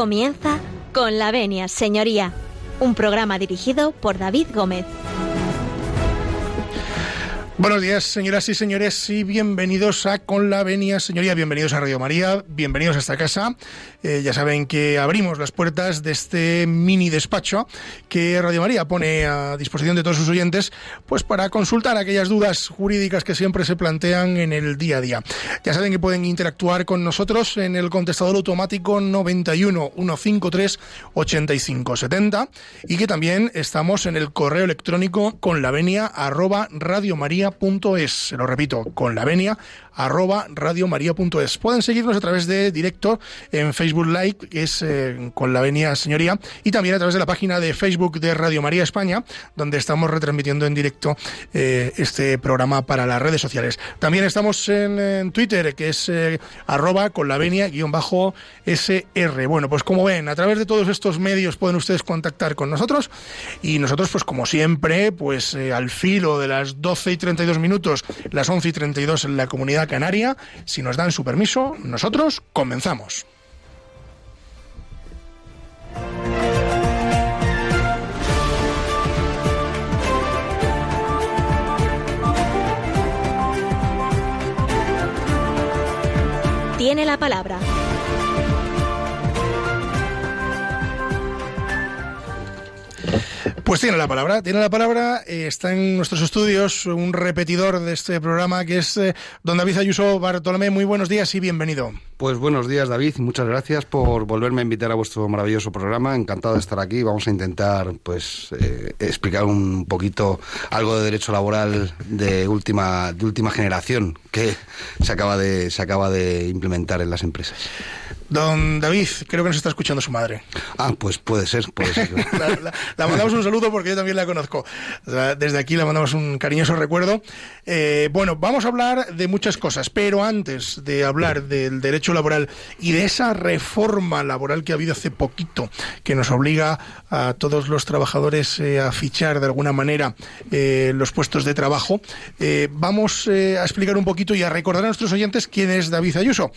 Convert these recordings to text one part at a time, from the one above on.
Comienza con la venia, señoría, un programa dirigido por David Gómez. Buenos días, señoras y señores, y bienvenidos a Con la Venia, señoría, bienvenidos a Radio María, bienvenidos a esta casa. Eh, ya saben que abrimos las puertas de este mini despacho que Radio María pone a disposición de todos sus oyentes, pues para consultar aquellas dudas jurídicas que siempre se plantean en el día a día. Ya saben que pueden interactuar con nosotros en el contestador automático 91 153 85 70 y que también estamos en el correo electrónico con la venia arroba radiomaria.es. Se lo repito, con la venia arroba radiomaria.es. Pueden seguirnos a través de directo en Facebook Live, que es eh, con la venia señoría, y también a través de la página de Facebook de Radio María España, donde estamos retransmitiendo en directo eh, este programa para las redes sociales. También estamos en, Twitter, que es eh, arroba con la venia guion bajo SR. Bueno, pues como ven, a través de todos estos medios pueden ustedes contactar con nosotros y nosotros, pues como siempre, pues al filo de las 12 y 32 minutos, las 11 y 32 en la comunidad canaria. Si nos dan su permiso, nosotros comenzamos. Tiene la palabra Pues tiene la palabra, tiene la palabra. Eh, está en nuestros estudios un repetidor de este programa que es eh, don David Ayuso Bartolomé. Muy buenos días y bienvenido. Pues buenos días, David, muchas gracias por volverme a invitar a vuestro maravilloso programa. Encantado de estar aquí. Vamos a intentar, pues, eh, explicar un poquito algo de derecho laboral de última, de última generación que se acaba de, se acaba de implementar en las empresas. Don David, creo que nos está escuchando su madre. Ah, pues puede ser, puede ser. la, mandamos un saludo porque yo también la conozco. Desde aquí le mandamos un cariñoso recuerdo. Eh, bueno, vamos a hablar de muchas cosas, pero antes de hablar del derecho laboral y de esa reforma laboral que ha habido hace poquito, que nos obliga a todos los trabajadores eh, a fichar de alguna manera eh, los puestos de trabajo, vamos a explicar un poquito y a recordar a nuestros oyentes quién es David Ayuso.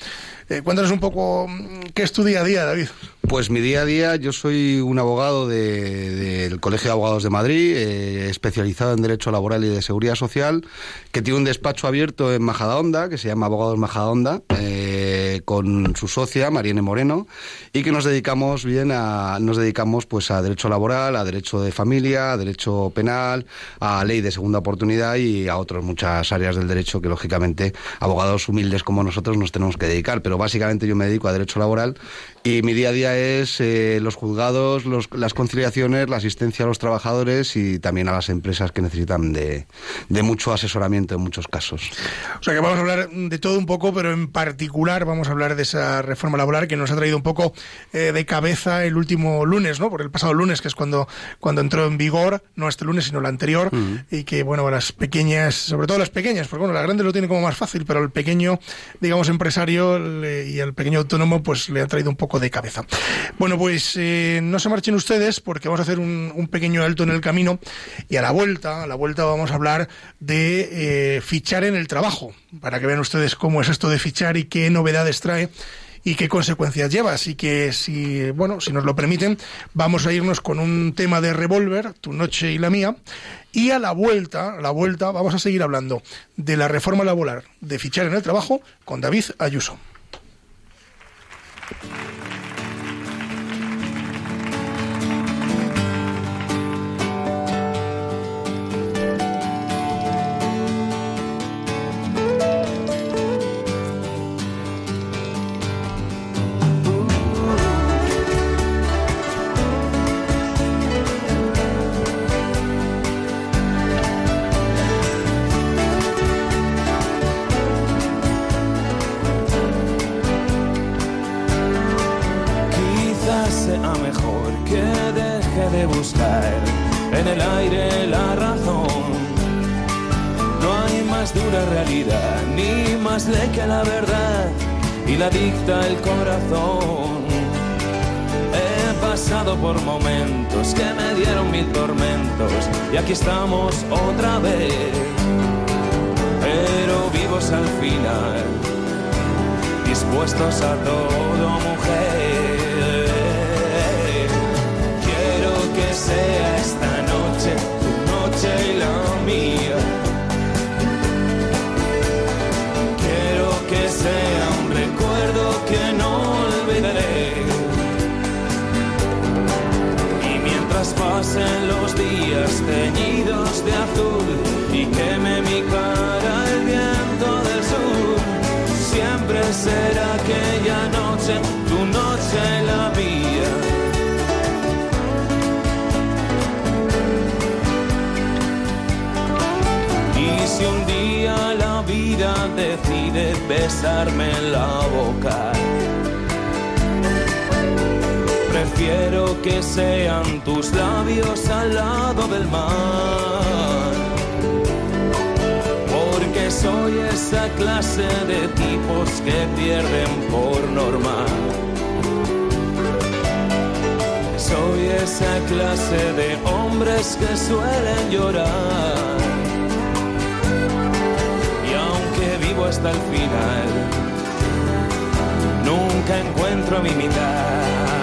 cuéntanos un poco ¿Qué es tu día a día, David? Pues mi día a día, yo soy un abogado del Colegio de Abogados de Madrid, eh, especializado en Derecho Laboral y de Seguridad Social, que tiene un despacho abierto en Majadahonda, que se llama Abogados Majadahonda, eh, con su socia, Mariene Moreno, y que nos dedicamos bien a, nos dedicamos pues a Derecho Laboral, a Derecho de Familia, a Derecho Penal, a Ley de Segunda Oportunidad y a otras muchas áreas del derecho que, lógicamente, abogados humildes como nosotros nos tenemos que dedicar. Pero básicamente yo me dedico a Derecho Laboral y mi día a día es eh, los juzgados, las conciliaciones, la asistencia a los trabajadores y también a las empresas que necesitan de, mucho asesoramiento en muchos casos. O sea que vamos a hablar de todo un poco, pero en particular vamos a hablar de esa reforma laboral que nos ha traído un poco eh, de cabeza el último lunes, ¿no? Por el pasado lunes, que es cuando, cuando entró en vigor, no este lunes, sino el anterior, y que, bueno, las pequeñas, sobre todo las pequeñas, porque bueno, la grande lo tiene como más fácil, pero el pequeño, digamos, empresario y el pequeño autónomo, pues le ha traído un poco de cabeza. Bueno, pues eh, no se marchen ustedes porque vamos a hacer un, pequeño alto en el camino y a la vuelta, a la vuelta vamos a hablar de eh, fichar en el trabajo, para que vean ustedes cómo es esto de fichar y qué novedades trae y qué consecuencias lleva. Así que si, bueno, si nos lo permiten, vamos a irnos con un tema de revólver, tu noche y la mía. Y a la vuelta, a la vuelta, vamos a seguir hablando de la reforma laboral, de fichar en el trabajo, con David Ayuso. dispuestos a todo mujer. Quiero que sea. Besarme en la boca, prefiero que sean tus labios al lado del mar. Porque soy esa clase de tipos que pierden por norma. Soy esa clase de hombres que suelen llorar. Hasta el final, nunca encuentro mi mitad.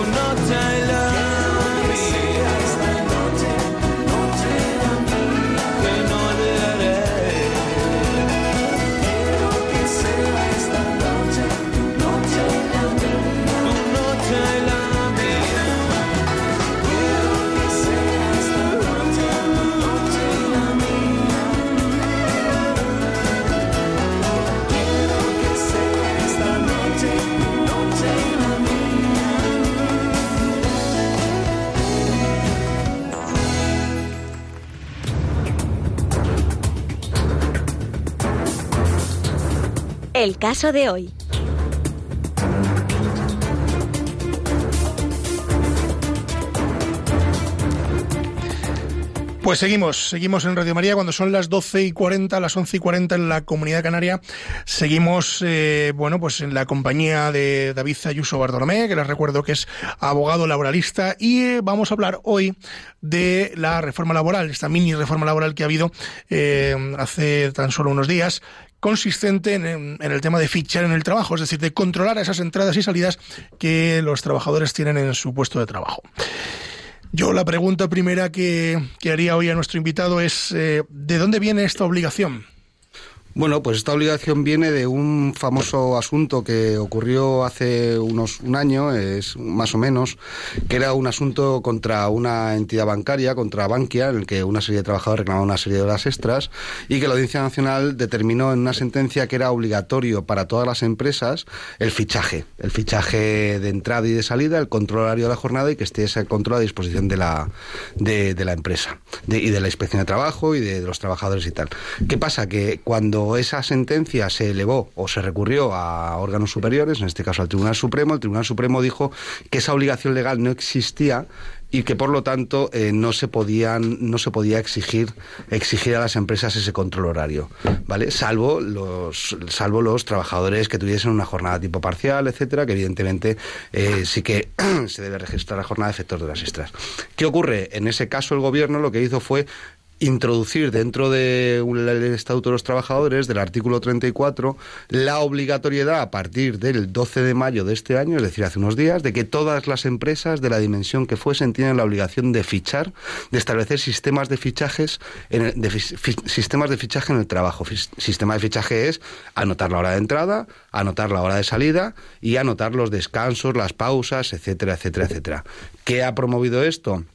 El caso de hoy. Pues seguimos, seguimos en Radio María cuando son las 12 y 40, las 11 y 40 en la Comunidad Canaria. Seguimos, eh, bueno, pues en la compañía de David Ayuso Bartolomé, que les recuerdo que es abogado laboralista, y eh, vamos a hablar hoy de la reforma laboral, esta mini reforma laboral que ha habido eh, hace tan solo unos días, consistente en, el tema de fichar en el trabajo, es decir, de controlar esas entradas y salidas que los trabajadores tienen en su puesto de trabajo. Yo la pregunta primera que, que haría hoy a nuestro invitado es, eh, ¿de dónde viene esta obligación? Bueno, pues esta obligación viene de un famoso asunto que ocurrió hace unos un año, es más o menos, que era un asunto contra una entidad bancaria, contra Bankia, en el que una serie de trabajadores reclamaban una serie de horas extras y que la Audiencia Nacional determinó en una sentencia que era obligatorio para todas las empresas el fichaje, el fichaje de entrada y de salida, el control horario de la jornada y que esté ese control a disposición de la de, la empresa y de la inspección de trabajo y de los trabajadores y tal. ¿Qué pasa? Que cuando esa sentencia se elevó o se recurrió a órganos superiores, en este caso al Tribunal Supremo, el Tribunal Supremo dijo que esa obligación legal no existía y que por lo tanto eh, no se podían no se podía exigir exigir a las empresas ese control horario vale salvo los salvo los trabajadores que tuviesen una jornada tipo parcial etcétera que evidentemente eh, sí que se debe registrar la jornada de efectos de las extras. Qué ocurre en ese caso el gobierno lo que hizo fue introducir dentro del Estatuto de los Trabajadores, del artículo 34, la obligatoriedad a partir del 12 de mayo de este año, es decir, hace unos días, de que todas las empresas de la dimensión que fuesen tienen la obligación de fichar, de establecer sistemas de fichajes, en sistemas de fichaje en el trabajo. Sistema de fichaje es anotar la hora de entrada, anotar la hora de salida y anotar los descansos, las pausas, etcétera, etcétera, etcétera. ¿Qué ha promovido esto?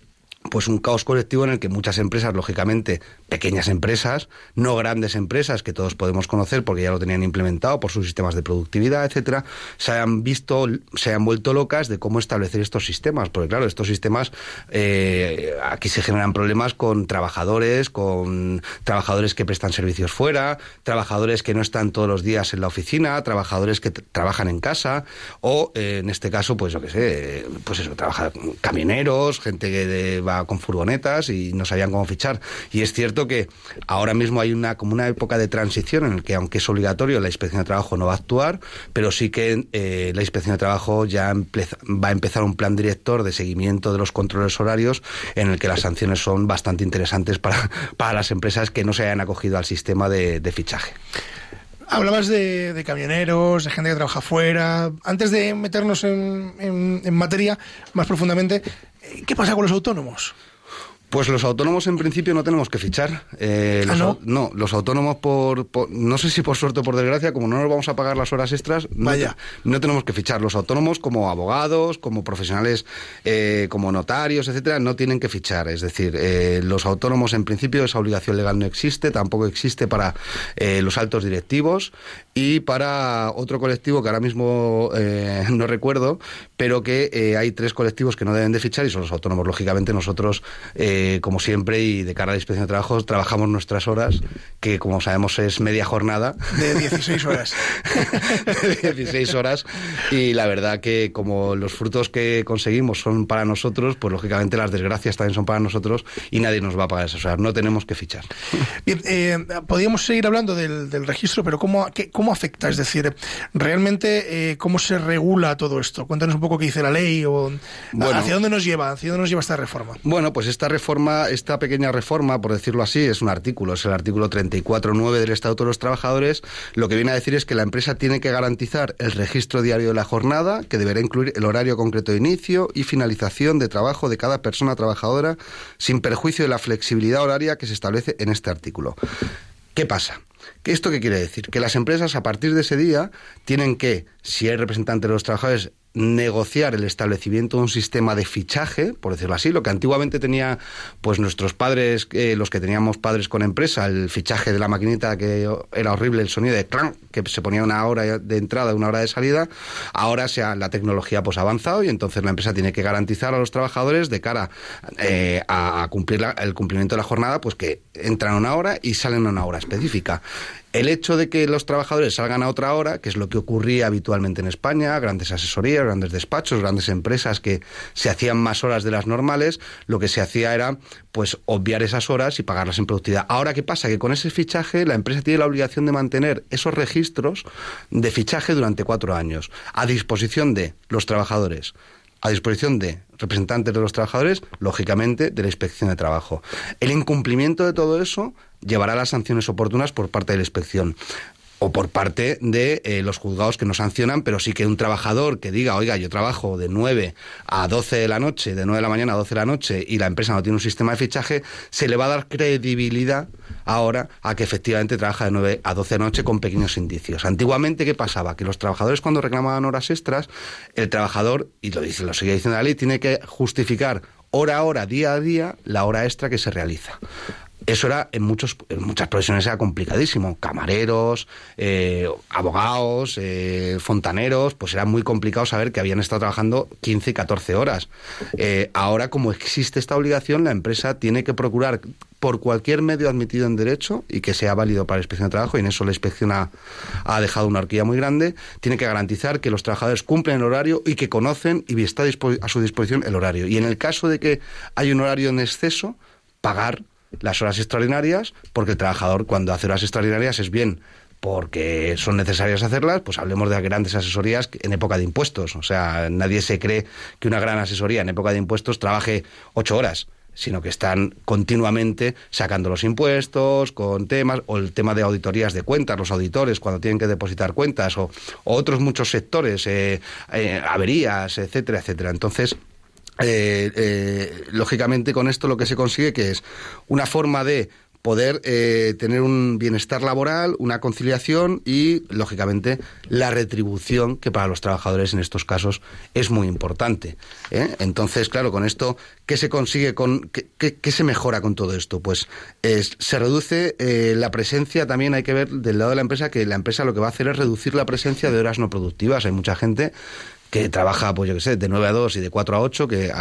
Pues un caos colectivo en el que muchas empresas, lógicamente pequeñas empresas, no grandes empresas que todos podemos conocer porque ya lo tenían implementado por sus sistemas de productividad, etcétera, se han visto, se han vuelto locas de cómo establecer estos sistemas, porque claro, estos sistemas eh, aquí se generan problemas con trabajadores, con trabajadores que prestan servicios fuera, trabajadores que no están todos los días en la oficina, trabajadores que trabajan en casa o eh, en este caso, pues yo qué sé, pues eso, trabaja camioneros, gente que va con furgonetas y no sabían cómo fichar. Y es cierto que ahora mismo hay una como una época de transición en el que, aunque es obligatorio, la inspección de trabajo no va a actuar, pero sí que eh, la inspección de trabajo ya va a empezar un plan director de seguimiento de los controles horarios en el que las sanciones son bastante interesantes para, para las empresas que no se hayan acogido al sistema de, fichaje. Hablabas de, camioneros, de gente que trabaja fuera. Antes de meternos en, en materia más profundamente, ¿Qué pasa con los autónomos? Pues los autónomos en principio no tenemos que fichar. Eh, ¿Ah, no? no, los autónomos por, no sé si por suerte o por desgracia, como no nos vamos a pagar las horas extras, Vaya. No, tenemos que fichar. Los autónomos como abogados, como profesionales, eh, como notarios, etcétera, no tienen que fichar. Es decir, eh, los autónomos en principio esa obligación legal no existe, tampoco existe para los altos directivos y para otro colectivo que ahora mismo no recuerdo, pero que hay tres colectivos que no deben de fichar y son los autónomos. Lógicamente nosotros eh, como siempre, y de cara a la inspección de trabajo, trabajamos nuestras horas, que como sabemos es media jornada. De 16 horas. de 16 horas. Y la verdad que como los frutos que conseguimos son para nosotros, pues lógicamente las desgracias también son para nosotros y nadie nos va a pagar esas horas. No tenemos que fichar. Bien, eh, podríamos seguir hablando del, registro, pero ¿cómo, ¿cómo afecta? Es decir, realmente, eh, ¿cómo se regula todo esto? Cuéntanos un poco qué dice la ley o hacia dónde nos lleva, hacia dónde nos lleva esta reforma. Bueno, pues esta reforma esta pequeña reforma, por decirlo así, es un artículo, es el artículo 34.9 del Estatuto de los Trabajadores, lo que viene a decir es que la empresa tiene que garantizar el registro diario de la jornada, que deberá incluir el horario concreto de inicio y finalización de trabajo de cada persona trabajadora, sin perjuicio de la flexibilidad horaria que se establece en este artículo. ¿Qué pasa? ¿Esto qué quiere decir? Que las empresas a partir de ese día tienen que, si hay representantes de los trabajadores, negociar el establecimiento de un sistema de fichaje, por decirlo así, lo que antiguamente tenía pues nuestros padres, eh, los que teníamos padres con empresa, el fichaje de la maquinita que era horrible, el sonido de clan, que se ponía una hora de entrada, una hora de salida, ahora se la tecnología pues ha avanzado y entonces la empresa tiene que garantizar a los trabajadores de cara eh, a, cumplir el cumplimiento de la jornada, pues que entran una hora y salen a una hora específica. El hecho de que los trabajadores salgan a otra hora, que es lo que ocurría habitualmente en España, grandes asesorías, grandes despachos, grandes empresas que se hacían más horas de las normales, lo que se hacía era pues obviar esas horas y pagarlas en productividad. Ahora, ¿qué pasa? Que con ese fichaje la empresa tiene la obligación de mantener esos registros de fichaje durante cuatro años a disposición de los trabajadores a disposición de representantes de los trabajadores, lógicamente de la inspección de trabajo. El incumplimiento de todo eso llevará a las sanciones oportunas por parte de la inspección. O por parte de eh, los juzgados que nos sancionan, pero sí que un trabajador que diga, oiga, yo trabajo de 9 a 12 de la noche, de 9 de la mañana a 12 de la noche, y la empresa no tiene un sistema de fichaje, se le va a dar credibilidad ahora a que efectivamente trabaja de 9 a 12 de la noche con pequeños indicios. Antiguamente, ¿qué pasaba? Que los trabajadores cuando reclamaban horas extras, el trabajador, y lo dice, lo sigue diciendo la ley, tiene que justificar hora a hora, día a día, la hora extra que se realiza eso era en, muchos, en muchas profesiones era complicadísimo. Camareros, eh, abogados, eh, fontaneros, pues era muy complicado saber que habían estado trabajando 15 y 14 horas. Eh, ahora, como existe esta obligación, la empresa tiene que procurar por cualquier medio admitido en derecho y que sea válido para la inspección de trabajo, y en eso la inspección ha, ha dejado una horquilla muy grande, tiene que garantizar que los trabajadores cumplen el horario y que conocen y está a su disposición el horario. Y en el caso de que hay un horario en exceso, pagar las horas extraordinarias, porque el trabajador cuando hace horas extraordinarias es bien porque son necesarias hacerlas, pues hablemos de grandes asesorías en época de impuestos. O sea, nadie se cree que una gran asesoría en época de impuestos trabaje ocho horas sino que están continuamente sacando los impuestos con temas, o el tema de auditorías de cuentas, los auditores cuando tienen que depositar cuentas, o, otros muchos sectores, eh, eh, averías, etcétera, etcétera. Entonces, eh, eh, lógicamente con esto lo que se consigue que es una forma de poder eh, tener un bienestar laboral, una conciliación y, lógicamente, la retribución, que para los trabajadores en estos casos es muy importante. ¿eh? Entonces, claro, con esto, ¿qué se consigue con, qué, qué, se mejora con todo esto? Pues se reduce la presencia, también hay que ver del lado de la empresa que la empresa lo que va a hacer es reducir la presencia de horas no productivas. Hay mucha gente que trabaja, pues yo qué sé, de 9 a 2 y de 4 a 8, que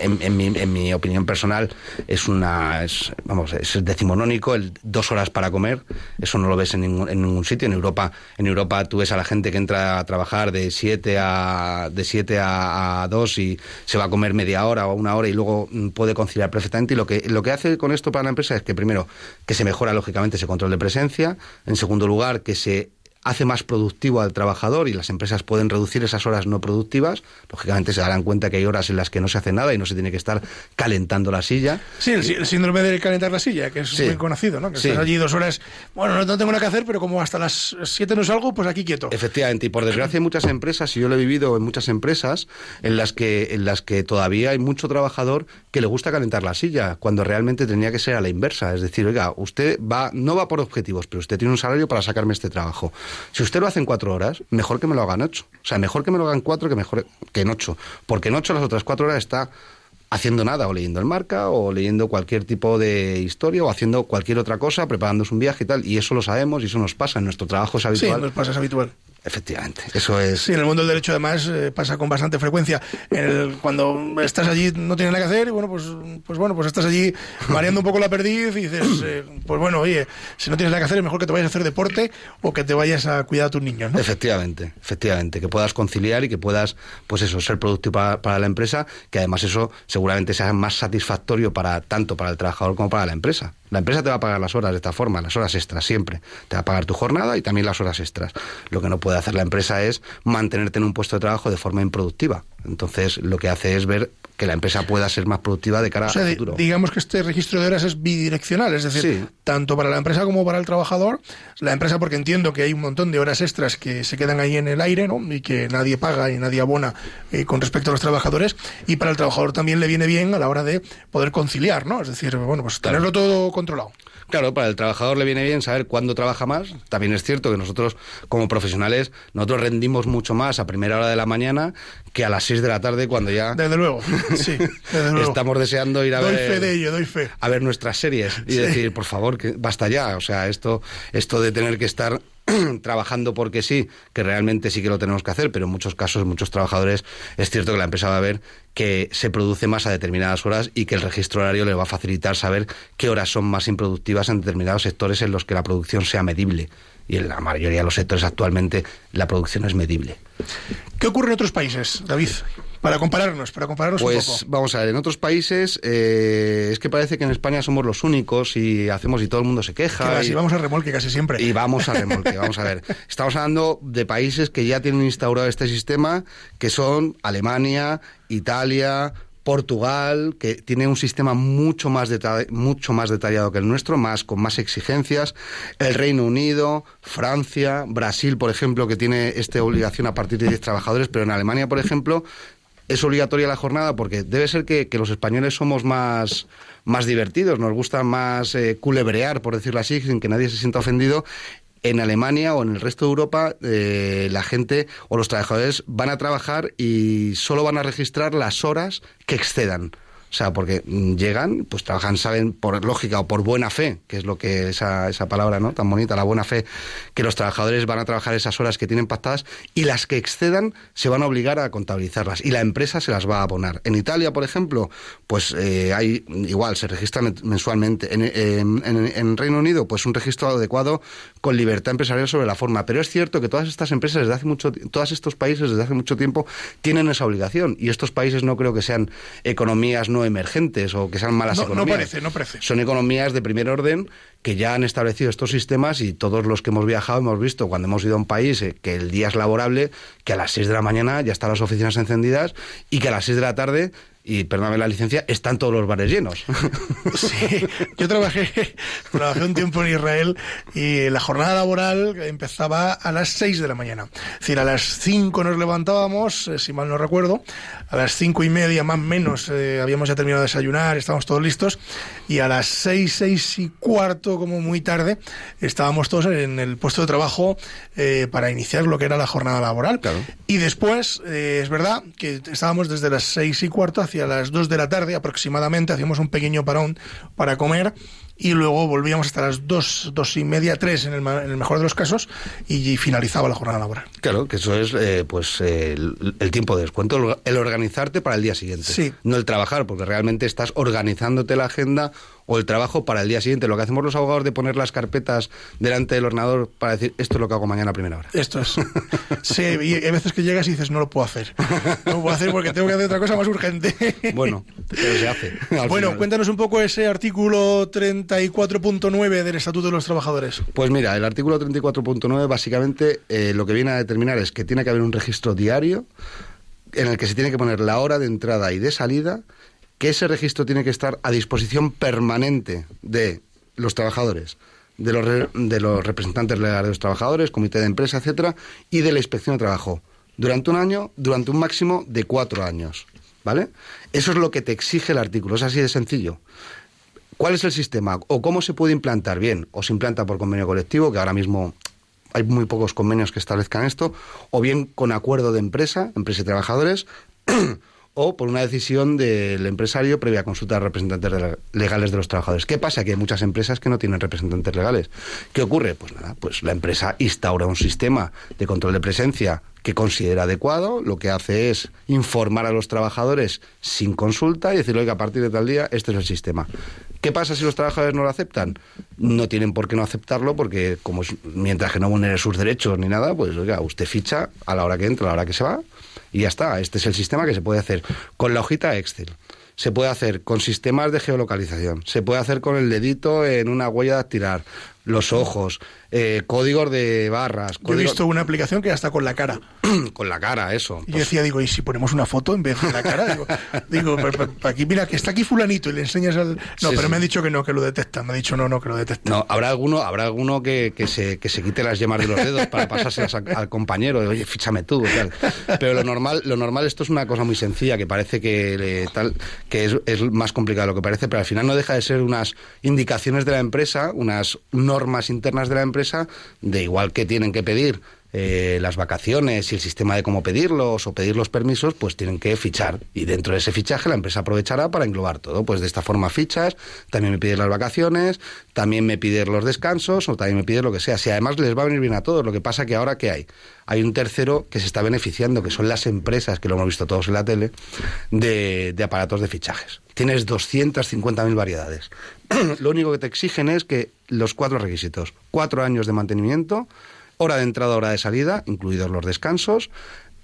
en, mi, en, mi, opinión personal es una, es, vamos, es decimonónico, el dos horas para comer, eso no lo ves en ningún, en ningún sitio. En Europa, en Europa tú ves a la gente que entra a trabajar de 7 a, de 7 a, a 2 y se va a comer media hora o una hora y luego mm, puede conciliar perfectamente. Y lo que, lo que hace con esto para la empresa es que primero, que se mejora lógicamente ese control de presencia, en segundo lugar, que se hace más productivo al trabajador y las empresas pueden reducir esas horas no productivas, lógicamente se darán cuenta que hay horas en las que no se hace nada y no se tiene que estar calentando la silla. Sí, el, síndrome de calentar la silla, que es muy conocido, ¿no? Que estás allí dos horas, bueno, no, tengo nada que hacer, pero como hasta las siete no salgo, pues aquí quieto. Efectivamente, y por desgracia hay muchas empresas, y yo lo he vivido en muchas empresas, en las que, en las que todavía hay mucho trabajador que le gusta calentar la silla, cuando realmente tenía que ser a la inversa. Es decir, oiga, usted va, no va por objetivos, pero usted tiene un salario para sacarme este trabajo. Si usted lo hace en cuatro horas, mejor que me lo hagan ocho. O sea, mejor que me lo hagan cuatro que mejor que en ocho. Porque en ocho las otras cuatro horas está haciendo nada, o leyendo el marca, o leyendo cualquier tipo de historia, o haciendo cualquier otra cosa, preparándose un viaje y tal. Y eso lo sabemos y eso nos pasa en nuestro trabajo, es habitual. Sí, nos pasa, es habitual. Efectivamente, eso es. Sí, en el mundo del derecho además eh, pasa con bastante frecuencia. cuando estás allí no tienes nada que hacer y bueno, pues, pues bueno, pues estás allí mareando un poco la perdiz y dices, eh, pues bueno, oye, si no tienes nada que hacer es mejor que te vayas a hacer deporte o que te vayas a cuidar a tus niños, ¿no? Efectivamente, efectivamente, que puedas conciliar y que puedas, pues eso, ser productivo para, para la empresa, que además eso seguramente sea más satisfactorio para tanto para el trabajador como para la empresa. La empresa te va a pagar las horas de esta forma, las horas extras siempre. Te va a pagar tu jornada y también las horas extras. Lo que no puede hacer la empresa es mantenerte en un puesto de trabajo de forma improductiva. Entonces, lo que hace es ver que la empresa pueda ser más productiva de cara al futuro. Digamos que este registro de horas es bidireccional, es decir, tanto para la empresa como para el trabajador. La empresa, porque entiendo que hay un montón de horas extras que se quedan ahí en el aire, ¿no? Y que nadie paga y nadie abona eh, con respecto a los trabajadores. Y para el trabajador también le viene bien a la hora de poder conciliar, ¿no? Es decir, bueno, pues tenerlo todo controlado. Claro, para el trabajador le viene bien saber cuándo trabaja más. También es cierto que nosotros, como profesionales, nosotros rendimos mucho más a primera hora de la mañana que a las 6 de la tarde cuando ya... Desde luego, sí, desde luego. Estamos deseando ir a doy ver... Fe de ello, doy fe. A ver nuestras series y decir, por favor, que basta ya. O sea, esto, esto de tener que estar trabajando porque sí, que realmente sí que lo tenemos que hacer, pero en muchos casos, muchos trabajadores, es cierto que la empresa va a ver que se produce más a determinadas horas y que el registro horario le va a facilitar saber qué horas son más improductivas en determinados sectores en los que la producción sea medible. Y en la mayoría de los sectores actualmente la producción es medible. ¿Qué ocurre en otros países, David? Para compararnos, para compararnos pues, un poco. vamos a ver, en otros países eh, es que parece que en España somos los únicos y hacemos y todo el mundo se queja. y, vamos a remolque casi siempre. Y vamos a remolque, vamos a ver. Estamos hablando de países que ya tienen instaurado este sistema, que son Alemania, Italia, Portugal, que tiene un sistema mucho más, mucho más detallado que el nuestro, más con más exigencias, el Reino Unido, Francia, Brasil, por ejemplo, que tiene esta obligación a partir de 10 trabajadores, pero en Alemania, por ejemplo, es obligatoria la jornada porque debe ser que, los españoles somos más, más divertidos, nos gusta más eh, culebrear, por decirlo así, sin que nadie se sienta ofendido en Alemania o en el resto de Europa eh, la gente o los trabajadores van a trabajar y solo van a registrar las horas que excedan. O sea, porque llegan, pues trabajan, saben, por lógica o por buena fe, que es lo que esa, esa palabra, ¿no? Tan bonita, la buena fe, que los trabajadores van a trabajar esas horas que tienen pactadas y las que excedan se van a obligar a contabilizarlas y la empresa se las va a abonar. En Italia, por ejemplo, pues eh, hay, igual, se registran mensualmente. En, en, Reino Unido, pues un registro adecuado con libertad empresarial sobre la forma. Pero es cierto que todas estas empresas desde hace mucho, todos estos países desde hace mucho tiempo tienen esa obligación y estos países no creo que sean economías no emergentes o que sean malas economías. No parece, no parece. Son economías de primer orden que ya han establecido estos sistemas y todos los que hemos viajado hemos visto cuando hemos ido a un país eh, que el día es laborable, que a las 6 de la mañana ya están las oficinas encendidas y que a las 6 de la tarde y perdóname la licencia, están todos los bares llenos. Sí, yo trabajé, trabajé un tiempo en Israel y la jornada laboral empezaba a las 6 de la mañana. Es decir, a las 5 nos levantábamos, eh, si mal no recuerdo, a las cinco y media más o menos eh, habíamos ya terminado de desayunar, estábamos todos listos y a las 6, 6 y cuarto, como muy tarde, estábamos todos en el puesto de trabajo eh, para iniciar lo que era la jornada laboral. Y después, es verdad que estábamos desde las 6 y cuarto hacia las 2 de la tarde aproximadamente, hacíamos un pequeño parón para comer y luego volvíamos hasta las dos, dos y media, tres en el, en el mejor de los casos y, finalizaba la jornada laboral. Claro, que eso es eh, pues el, tiempo de descuento, el organizarte para el día siguiente, sí. no el trabajar, porque realmente estás organizándote la agenda o el trabajo para el día siguiente. Lo que hacemos los abogados de poner las carpetas delante del ordenador para decir esto es lo que hago mañana a primera hora. Esto es. sí, y hay veces que llegas y dices no lo puedo hacer. No lo puedo hacer porque tengo que hacer otra cosa más urgente. bueno, pero se hace. Bueno, cuéntanos un poco ese artículo 34.9 del Estatuto de los Trabajadores. Pues mira, el artículo 34.9 básicamente eh, lo que viene a determinar es que tiene que haber un registro diario en el que se tiene que poner la hora de entrada y de salida que ese registro tiene que estar a disposición permanente de los trabajadores, de los, de los representantes legales de los trabajadores, comité de empresa, etcétera, y de la inspección de trabajo, durante un año, durante un máximo de cuatro años. ¿Vale? Eso es lo que te exige el artículo, es así de sencillo. ¿Cuál es el sistema? ¿O cómo se puede implantar? Bien, o se implanta por convenio colectivo, que ahora mismo hay muy pocos convenios que establezcan esto, o bien con acuerdo de empresa, empresa y trabajadores, o por una decisión del empresario previa consulta de representantes legales de los trabajadores. ¿Qué pasa? Que hay muchas empresas que no tienen representantes legales. ¿Qué ocurre? Pues nada, pues la empresa instaura un sistema de control de presencia que considera adecuado, lo que hace es informar a los trabajadores sin consulta y decirle que a partir de tal día este es el sistema. ¿Qué pasa si los trabajadores no lo aceptan? No tienen por qué no aceptarlo porque como mientras que no vulnere sus derechos ni nada, pues oiga, usted ficha a la hora que entra, a la hora que se va y ya está. Este es el sistema que se puede hacer con la hojita Excel. Se puede hacer con sistemas de geolocalización. Se puede hacer con el dedito en una huella de tirar los ojos, eh, códigos de barras. Yo he visto una aplicación que hasta con la cara. con la cara, eso. Y yo decía, digo, ¿y si ponemos una foto en vez de la cara? Digo, digo aquí, mira, que está aquí fulanito y le enseñas al... No, pero me han dicho que no, que lo detectan. Me ha dicho, no, no, que lo detectan. No, habrá alguno, habrá alguno que, que, se, que se quite las yemas de los dedos para pasárselas al, compañero. Oye, fíchame tú, tal. Pero lo normal, lo normal, esto es una cosa muy sencilla, que parece que, tal, que es, es más complicado de lo que parece, pero al final no deja de ser unas indicaciones de la empresa, unas normas internas de la empresa, de igual que tienen que pedir eh, las vacaciones y el sistema de cómo pedirlos o pedir los permisos, pues tienen que fichar. Y dentro de ese fichaje la empresa aprovechará para englobar todo. Pues de esta forma fichas, también me pides las vacaciones, también me pides los descansos o también me pides lo que sea. Si además les va a venir bien a todos, lo que pasa que ahora que hay, hay un tercero que se está beneficiando, que son las empresas, que lo hemos visto todos en la tele, de, de aparatos de fichajes. Tienes 250.000 variedades. lo único que te exigen es que los cuatro requisitos, cuatro años de mantenimiento, hora de entrada, hora de salida, incluidos los descansos,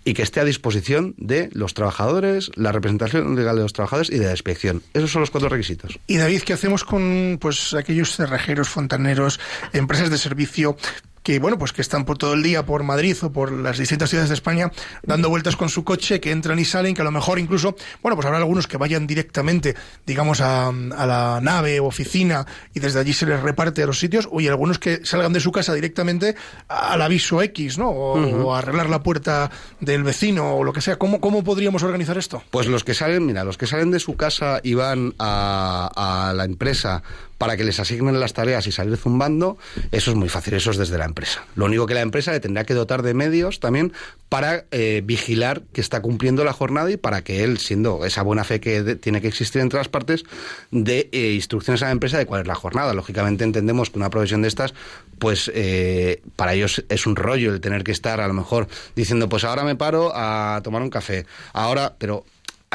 y que esté a disposición de los trabajadores, la representación legal de los trabajadores y de la inspección. Esos son los cuatro requisitos. Y David, ¿qué hacemos con pues aquellos cerrajeros, fontaneros, empresas de servicio que bueno, pues que están por todo el día por Madrid o por las distintas ciudades de España dando vueltas con su coche, que entran y salen, que a lo mejor incluso, bueno, pues habrá algunos que vayan directamente, digamos, a, a la nave o oficina y desde allí se les reparte a los sitios, o y algunos que salgan de su casa directamente al aviso X, ¿no? O, a arreglar la puerta del vecino o lo que sea. ¿Cómo, ¿Cómo podríamos organizar esto? Pues los que salen, mira, los que salen de su casa y van a, a la empresa para que les asignen las tareas y salir zumbando, eso es muy fácil, eso es desde la empresa. Lo único que la empresa le tendrá que dotar de medios también para eh, vigilar que está cumpliendo la jornada y para que él, siendo esa buena fe que tiene que existir entre las partes, dé eh, instrucciones a la empresa de cuál es la jornada. Lógicamente entendemos que una provisión de estas, pues eh, para ellos es un rollo el tener que estar a lo mejor diciendo, pues ahora me paro a tomar un café, ahora, pero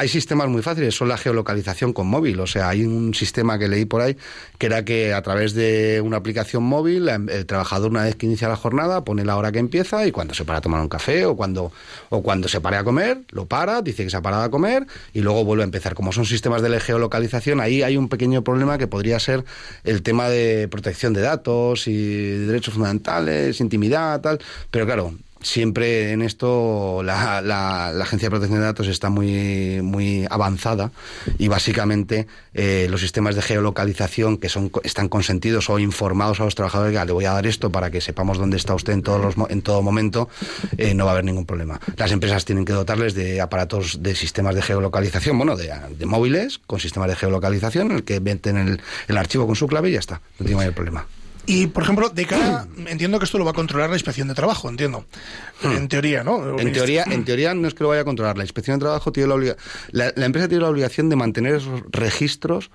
hay sistemas muy fáciles, son la geolocalización con móvil. O sea, hay un sistema que leí por ahí que era que a través de una aplicación móvil, el trabajador una vez que inicia la jornada pone la hora que empieza y cuando se para a tomar un café o cuando, o cuando se pare a comer, lo para, dice que se ha parado a comer y luego vuelve a empezar. Como son sistemas de geolocalización, ahí hay un pequeño problema que podría ser el tema de protección de datos y derechos fundamentales, intimidad, tal. Pero claro, siempre en esto la, la, Agencia de Protección de Datos está muy, muy avanzada y básicamente eh, los sistemas de geolocalización que son, están consentidos o informados a los trabajadores que le voy a dar esto para que sepamos dónde está usted en, todos los, en todo momento, eh, no va a haber ningún problema. Las empresas tienen que dotarles de aparatos de sistemas de geolocalización, bueno, de, de móviles con sistemas de geolocalización en el que meten el, el archivo con su clave y ya está, no tiene mayor problema. Y, por ejemplo, de cara, entiendo que esto lo va a controlar la inspección de trabajo, entiendo. Hmm. En teoría, ¿no? En teoría, en teoría no es que lo vaya a controlar. La inspección de trabajo tiene la obligación, la, la empresa tiene la obligación de mantener esos registros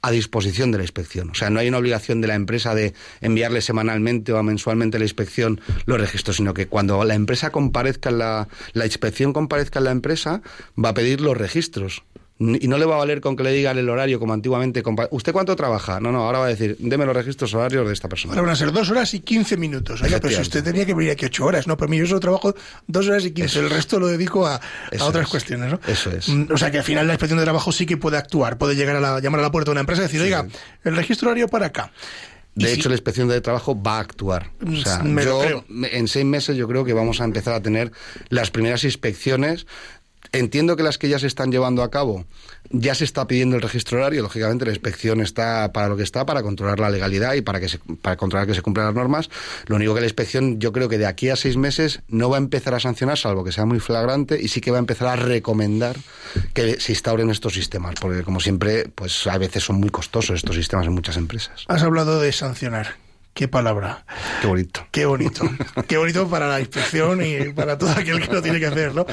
a disposición de la inspección. O sea, no hay una obligación de la empresa de enviarle semanalmente o mensualmente a la inspección los registros, sino que cuando la empresa comparezca en la, la inspección comparezca en la empresa, va a pedir los registros. Y no le va a valer con que le digan el horario como antiguamente. ¿Usted cuánto trabaja? No, no, ahora va a decir, deme los registros horarios de esta persona. Ahora van a ser dos horas y quince minutos. Oiga, pero si usted tenía que venir aquí ocho horas, ¿no? Pero mí yo solo trabajo dos horas y quince. El resto lo dedico a, a otras es. cuestiones, ¿no? Eso es. O sea que al final la inspección de trabajo sí que puede actuar. Puede llegar a la, llamar a la puerta de una empresa y decir, Sí. oiga, el registro horario para acá. De hecho, la inspección de trabajo va a actuar. O sea, Me lo yo, en seis meses yo creo que vamos a empezar a tener las primeras inspecciones. Entiendo que las que ya se están llevando a cabo ya se está pidiendo el registro horario. Lógicamente, la inspección está para lo que está, para controlar la legalidad y para que se, para controlar que se cumplan las normas. Lo único que la inspección, yo creo que de aquí a seis meses no va a empezar a sancionar, salvo que sea muy flagrante, y sí que va a empezar a recomendar que se instauren estos sistemas, porque como siempre, pues a veces son muy costosos estos sistemas en muchas empresas. Has hablado de sancionar. Qué palabra. Qué bonito. Qué bonito. Qué bonito para la inspección y para todo aquel que lo tiene que hacer, ¿no?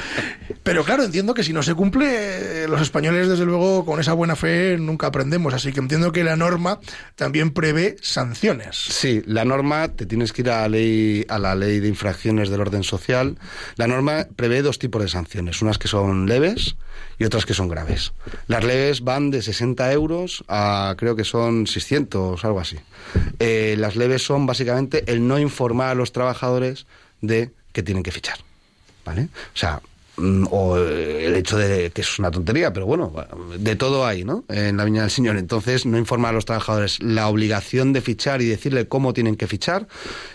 Pero claro, entiendo que si no se cumple, eh, los españoles, desde luego, con esa buena fe nunca aprendemos. Así que entiendo que la norma también prevé sanciones. Sí, la norma, te tienes que ir a la, ley, a la ley de infracciones del orden social. La norma prevé dos tipos de sanciones, unas que son leves y otras que son graves. Las leves van de 60 euros a creo que son 600, algo así. Eh, las leves son básicamente el no informar a los trabajadores de que tienen que fichar. ¿Vale? O sea, o eh, el hecho de que es una tontería, pero bueno, de todo hay, ¿no? En la viña del Señor. Entonces, no informar a los trabajadores la obligación de fichar y decirle cómo tienen que fichar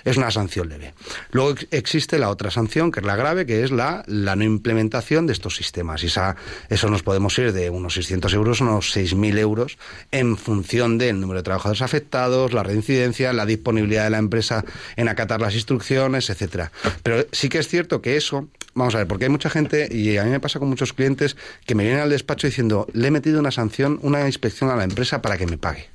es una sanción leve. Luego ex- existe la otra sanción, que es la grave, que es la, la no implementación de estos sistemas. Y esa, eso nos podemos ir de unos 600 euros a unos 6.000 euros en función del número de trabajadores afectados, la reincidencia, la disponibilidad de la empresa en acatar las instrucciones, etcétera. Pero sí que es cierto que eso, vamos a ver, porque hay mucha gente, y a mí me pasa con muchos clientes, que me vienen al despacho diciendo, le he metido una sanción, una inspección a la empresa para que me pague.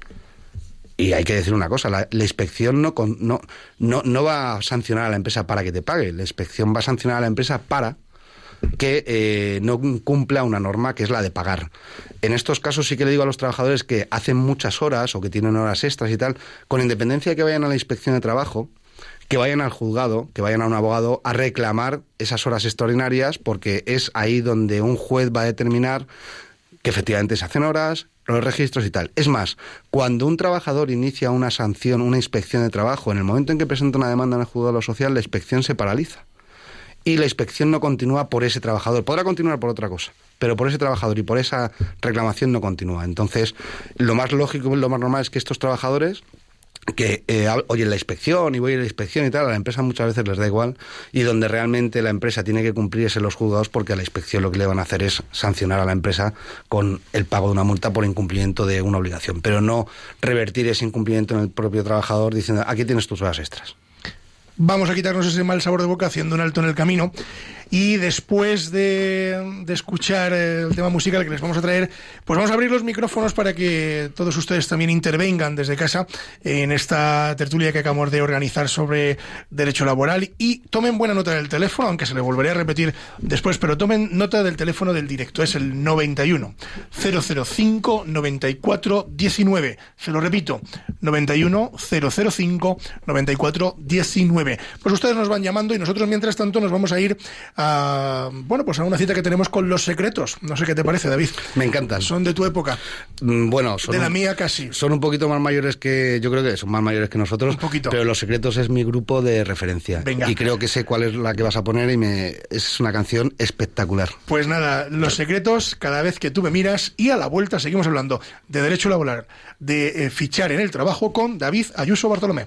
Y hay que decir una cosa, la, inspección no, con- no, no, no va a sancionar a la empresa para que te pague, la inspección va a sancionar a la empresa para que eh, no cumpla una norma que es la de pagar. En estos casos sí que le digo a los trabajadores que hacen muchas horas o que tienen horas extras y tal, con independencia de que vayan a la inspección de trabajo, que vayan al juzgado, que vayan a un abogado a reclamar esas horas extraordinarias, porque es ahí donde un juez va a determinar que efectivamente se hacen horas, los registros y tal. Es más, cuando un trabajador inicia una sanción, una inspección de trabajo, en el momento en que presenta una demanda en el juzgado social, la inspección se paraliza. Y la inspección no continúa por ese trabajador. Podrá continuar por otra cosa, pero por ese trabajador y por esa reclamación no continúa. Entonces, lo más lógico, lo más normal es que estos trabajadores que eh, oye la inspección y voy a la inspección y tal, a la empresa muchas veces les da igual y donde realmente la empresa tiene que cumplir es en los juzgados porque a la inspección lo que le van a hacer es sancionar a la empresa con el pago de una multa por incumplimiento de una obligación, pero no revertir ese incumplimiento en el propio trabajador diciendo aquí tienes tus horas extras. Vamos a quitarnos ese mal sabor de boca haciendo un alto en el camino y después de, escuchar el tema musical que les vamos a traer, pues vamos a abrir los micrófonos para que todos ustedes también intervengan desde casa en esta tertulia que acabamos de organizar sobre derecho laboral y tomen buena nota del teléfono, aunque se le volveré a repetir después, pero tomen nota del teléfono del directo, es el 91 005 94 19. Se lo repito, 91 005 94 19. Pues ustedes nos van llamando y nosotros mientras tanto nos vamos a ir bueno, pues a una cita que tenemos con Los Secretos. No sé qué te parece, David. Me encantan. Son de tu época. Mm, bueno, son de la mía casi. Son un poquito más mayores que yo creo que son más mayores que nosotros. Un poquito. Pero Los Secretos es mi grupo de referencia. Venga. Y creo que sé cuál es la que vas a poner y me es una canción espectacular. Pues nada, Los Secretos cada vez que tú me miras y a la vuelta seguimos hablando de derecho laboral, de eh, fichar en el trabajo con David Ayuso Bartolomé.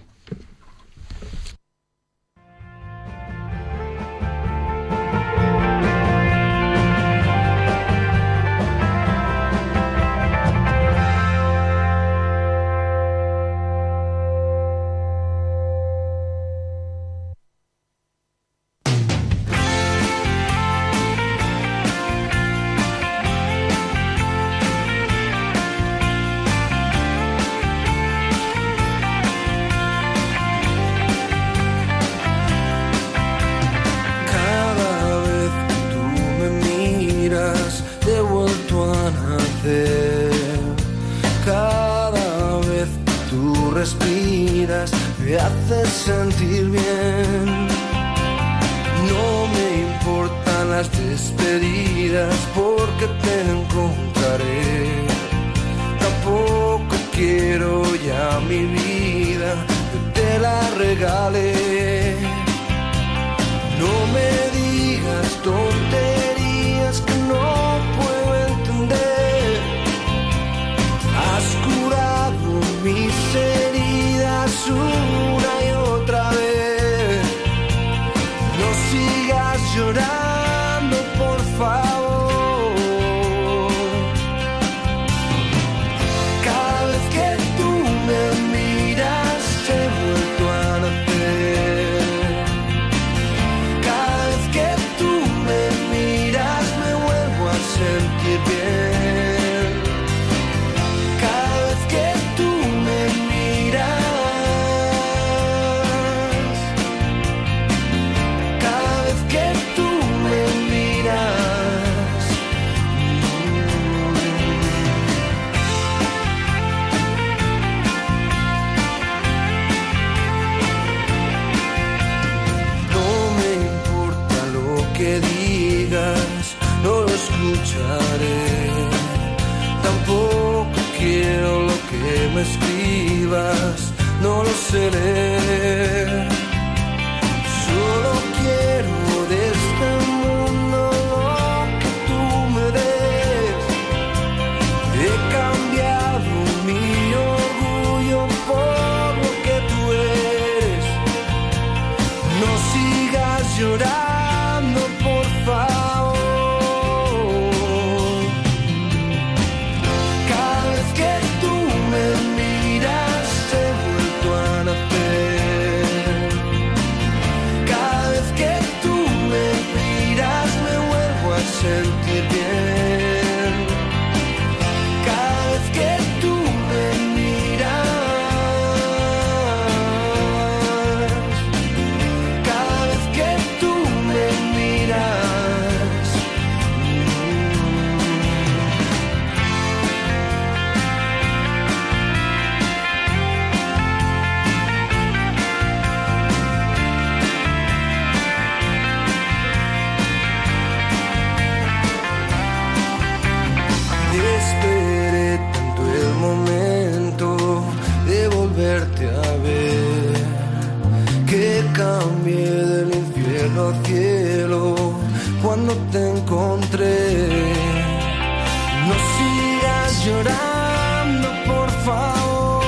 llorando, por favor.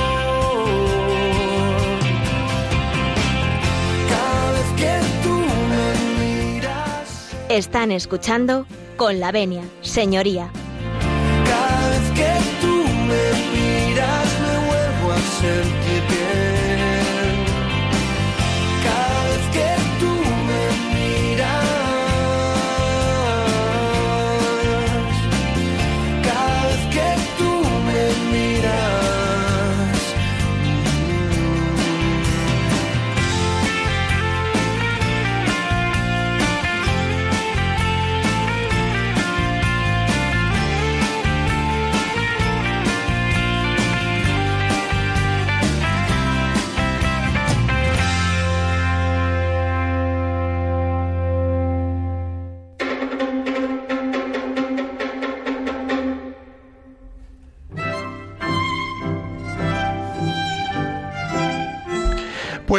Cada vez que tú me miras. Están escuchando con la venia, señoría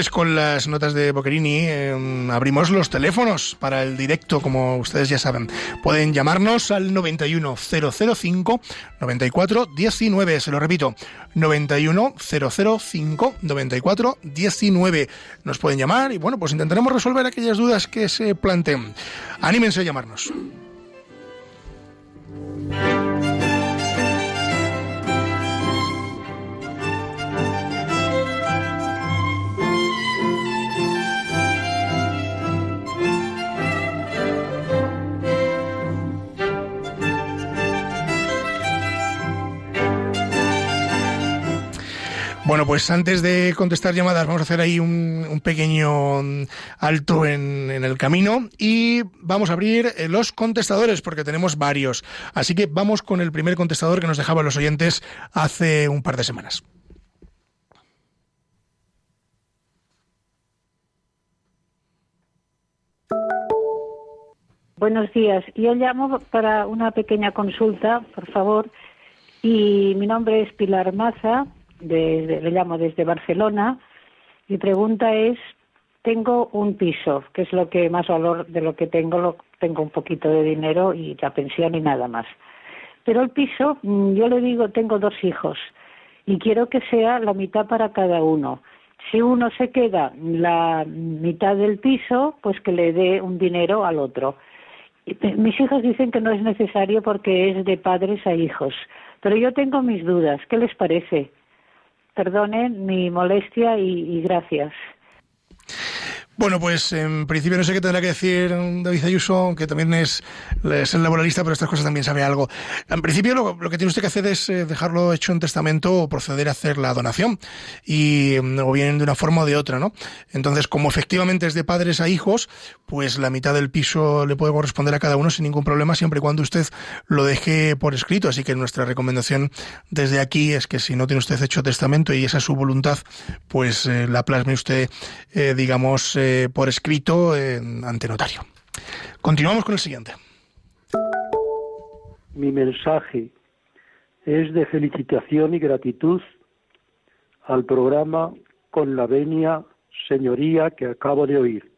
Con las notas de Boccherini eh, abrimos los teléfonos para el directo, como ustedes ya saben. Pueden llamarnos al 91005 94 19, se lo repito, 91005 94 19. Nos pueden llamar y bueno, pues intentaremos resolver aquellas dudas que se planteen. Anímense a llamarnos. Bueno, pues antes de contestar llamadas vamos a hacer ahí un, pequeño alto en, en, el camino y vamos a abrir eh, los contestadores porque tenemos varios. Así que vamos con el primer contestador que nos dejaban los oyentes hace un par de semanas. Buenos días. Yo llamo para una pequeña consulta, por favor. Y mi nombre es Pilar Maza, de, le llamo desde Barcelona. Mi pregunta es, tengo un piso, que es lo que más valor de lo que tengo, lo, tengo un poquito de dinero y la pensión y nada más. Pero el piso, mm, yo le digo, tengo dos hijos y quiero que sea la mitad para cada uno. Si uno se queda la mitad del piso, pues que le dé un dinero al otro. Mis hijos dicen que no es necesario porque es de padres a hijos, pero yo tengo mis dudas. ¿Qué les parece? Perdonen mi molestia y gracias. Bueno, pues en principio no sé qué tendrá que decir David Ayuso, que también es, es el laboralista, pero estas cosas también sabe algo. En principio lo, que tiene usted que hacer es eh, dejarlo hecho en testamento o proceder a hacer la donación, y, o bien de una forma o de otra, ¿no? Entonces, como efectivamente es de padres a hijos, pues la mitad del piso le puede corresponder a cada uno sin ningún problema, siempre y cuando usted lo deje por escrito. Así que nuestra recomendación desde aquí es que si no tiene usted hecho testamento y esa es su voluntad, pues eh, la plasme usted, eh, digamos, por escrito ante notario. Continuamos con el siguiente. Mi mensaje es de felicitación y gratitud al programa con la venia señoría que acabo de oír.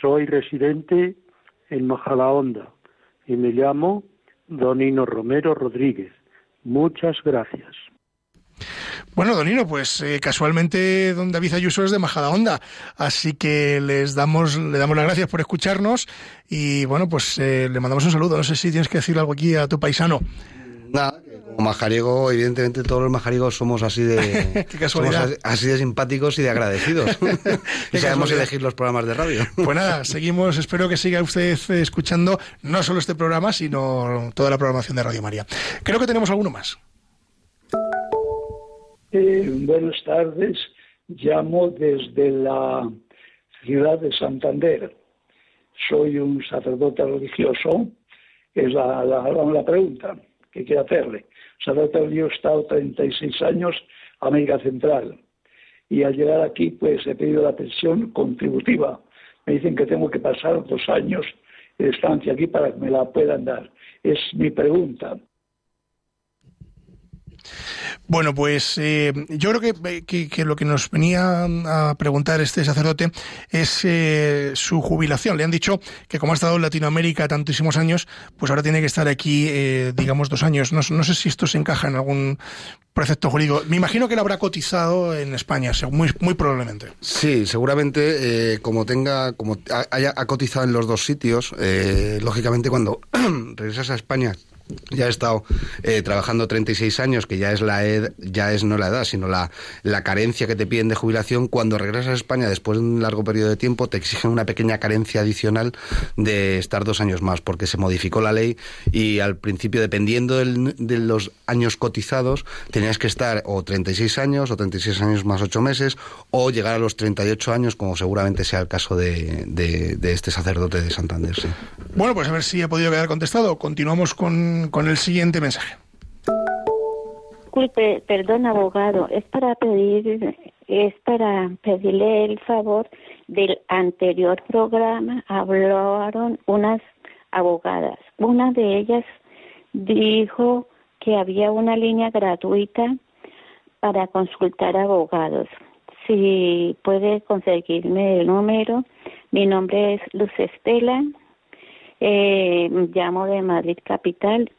Soy residente en Majadahonda y me llamo Donino Romero Rodríguez. Muchas gracias. Bueno, Donino, pues eh, casualmente don David Ayuso es de Majadahonda, así que les damos, le damos las gracias por escucharnos y bueno, pues eh, le mandamos un saludo. No sé si tienes que decir algo aquí a tu paisano. Nada, como majariego, evidentemente todos los majariegos somos así de somos así de simpáticos y de agradecidos. y sabemos elegir los programas de radio. pues nada, seguimos, espero que siga usted escuchando no solo este programa, sino toda la programación de Radio María. Creo que tenemos alguno más. Eh, buenas tardes, llamo desde la ciudad de Santander. Soy un sacerdote religioso, es la, la, pregunta que quiero hacerle. Sacerdote religioso he estado 36 años en América Central y al llegar aquí pues he pedido la pensión contributiva. Me dicen que tengo que pasar dos años de estancia aquí para que me la puedan dar. Es mi pregunta. Bueno, pues eh, yo creo que, que- que lo que nos venía a preguntar este sacerdote es eh, su jubilación. Le han dicho que como ha estado en Latinoamérica tantísimos años, pues ahora tiene que estar aquí, eh, digamos, dos años. No, no sé si esto se encaja en algún precepto jurídico. Me imagino que él habrá cotizado en España, muy, probablemente. Sí, seguramente eh, como tenga, como ha- haya ha cotizado en los dos sitios, eh, lógicamente cuando regresas a España ya ha estado eh, trabajando 36 años, que ya es la ed- ya es no la edad, sino la, la carencia que te piden de jubilación. Cuando regresas a España después de un largo periodo de tiempo, te exigen una pequeña carencia adicional de estar dos años más, porque se modificó la ley y al principio, dependiendo del- de los años cotizados, tenías que estar o 36 años o 36 años más 8 meses o llegar a los 38 años, como seguramente sea el caso de, de- este sacerdote de Santander. sí. Bueno, pues a ver si ha podido quedar contestado. Continuamos con, con el siguiente mensaje. Disculpe, perdón, abogado, es para pedir, es para pedirle el favor del anterior programa. Hablaron unas abogadas. Una de ellas dijo que había una línea gratuita para consultar abogados. Si puede conseguirme el número, mi nombre es Luz Estela, eh, llamo de Madrid Capital.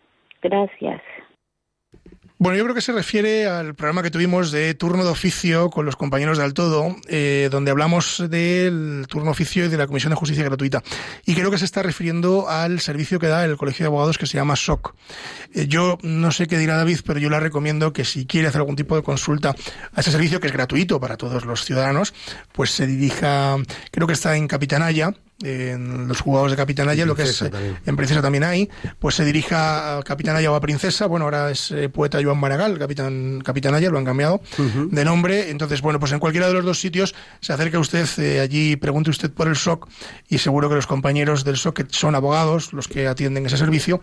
Gracias. Bueno, yo creo que se refiere al programa que tuvimos de turno de oficio con los compañeros de Altodo, eh, donde hablamos del turno oficio y de la Comisión de Justicia Gratuita. Y creo que se está refiriendo al servicio que da el Colegio de Abogados que se llama SOC. Eh, yo no sé qué dirá David, pero yo le recomiendo que si quiere hacer algún tipo de consulta a ese servicio, que es gratuito para todos los ciudadanos, pues se dirija, creo que está en Capitanaya, en los juzgados de Capitanaya, lo que es también. en Princesa también hay, pues se dirija a Capitanaya o a Princesa, bueno, ahora es eh, poeta Joan Maragall, Capitán, Capitanaya, lo han cambiado de nombre, entonces, bueno, pues en cualquiera de los dos sitios se acerca usted eh, allí, pregunte usted por el SOC y seguro que los compañeros del SOC, que son abogados, los que atienden ese servicio,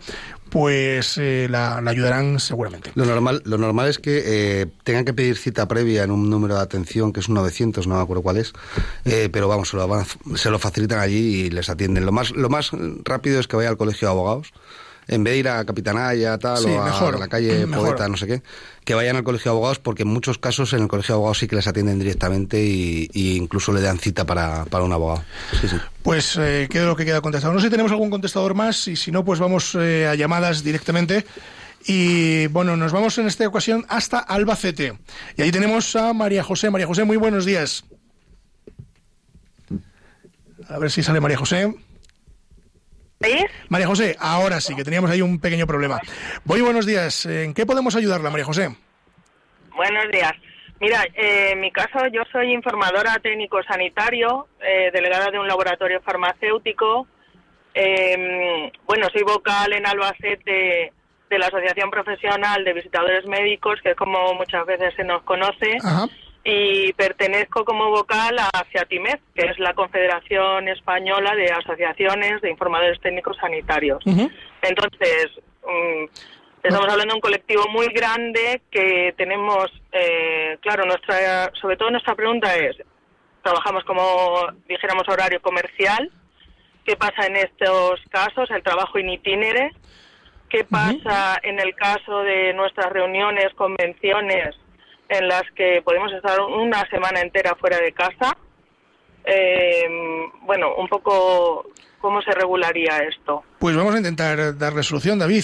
pues eh, la, la ayudarán seguramente. Lo normal, lo normal es que eh, tengan que pedir cita previa en un número de atención que es un 900, no me acuerdo cuál es, eh, pero vamos, se lo, van se lo facilitan allí y les atienden. Lo más, lo más rápido es que vaya al colegio de abogados. En vez de ir a Capitanaya, tal, Sí, o a mejor, la calle mejor. Poeta, no sé qué, que vayan al colegio de abogados, porque en muchos casos en el colegio de abogados sí que les atienden directamente y, y incluso le dan cita para, para un abogado. Sí, sí. Pues eh, queda lo que queda contestado. No sé si tenemos algún contestador más y si no, pues vamos eh, a llamadas directamente. Y bueno, nos vamos en esta ocasión hasta Albacete. Y ahí tenemos a María José. María José, muy buenos días. A ver si sale María José. María José, ahora sí, que teníamos ahí un pequeño problema. Muy buenos días. ¿En qué podemos ayudarla, María José? Buenos días. Mira, eh, en mi caso yo soy informadora técnico sanitario, eh, delegada de un laboratorio farmacéutico. Eh, bueno, soy vocal en Albacete de la Asociación Profesional de Visitadores Médicos, que es como muchas veces se nos conoce, Ajá. Y pertenezco como vocal a CIATIMED, que es la Confederación Española de Asociaciones de Informadores Técnicos Sanitarios. Entonces, mm, estamos hablando de un colectivo muy grande que tenemos, eh, claro, nuestra, sobre todo nuestra pregunta es, trabajamos como, dijéramos, horario comercial, ¿qué pasa en estos casos, el trabajo in itinere? ¿Qué pasa en el caso de nuestras reuniones, convenciones, en las que podemos estar una semana entera fuera de casa? Eh, bueno, un poco cómo se regularía esto. Pues vamos a intentar darle solución, David.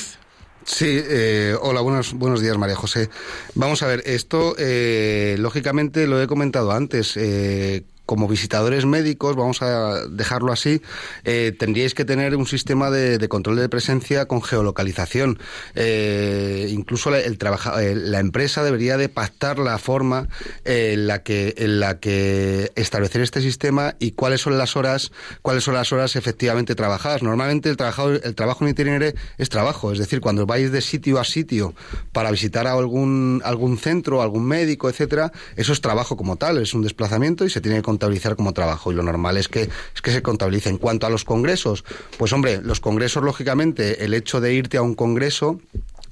Sí, eh, hola, buenos, buenos días, María José. Vamos a ver, esto, eh, lógicamente, lo he comentado antes. eh, como visitadores médicos, vamos a dejarlo así, eh, tendríais que tener un sistema de, control de presencia con geolocalización. Eh, incluso la, el trabaja- eh, la empresa debería de pactar la forma eh, en la que en la que establecer este sistema y cuáles son las horas cuáles son las horas efectivamente trabajadas. Normalmente el trabajo el trabajo en itinerario es trabajo, es decir, cuando vais de sitio a sitio para visitar a algún algún centro, algún médico, etcétera, eso es trabajo como tal, es un desplazamiento y se tiene que contabilizar como trabajo y lo normal es que es que se contabilice. En cuanto a los congresos, pues hombre, los congresos lógicamente el hecho de irte a un congreso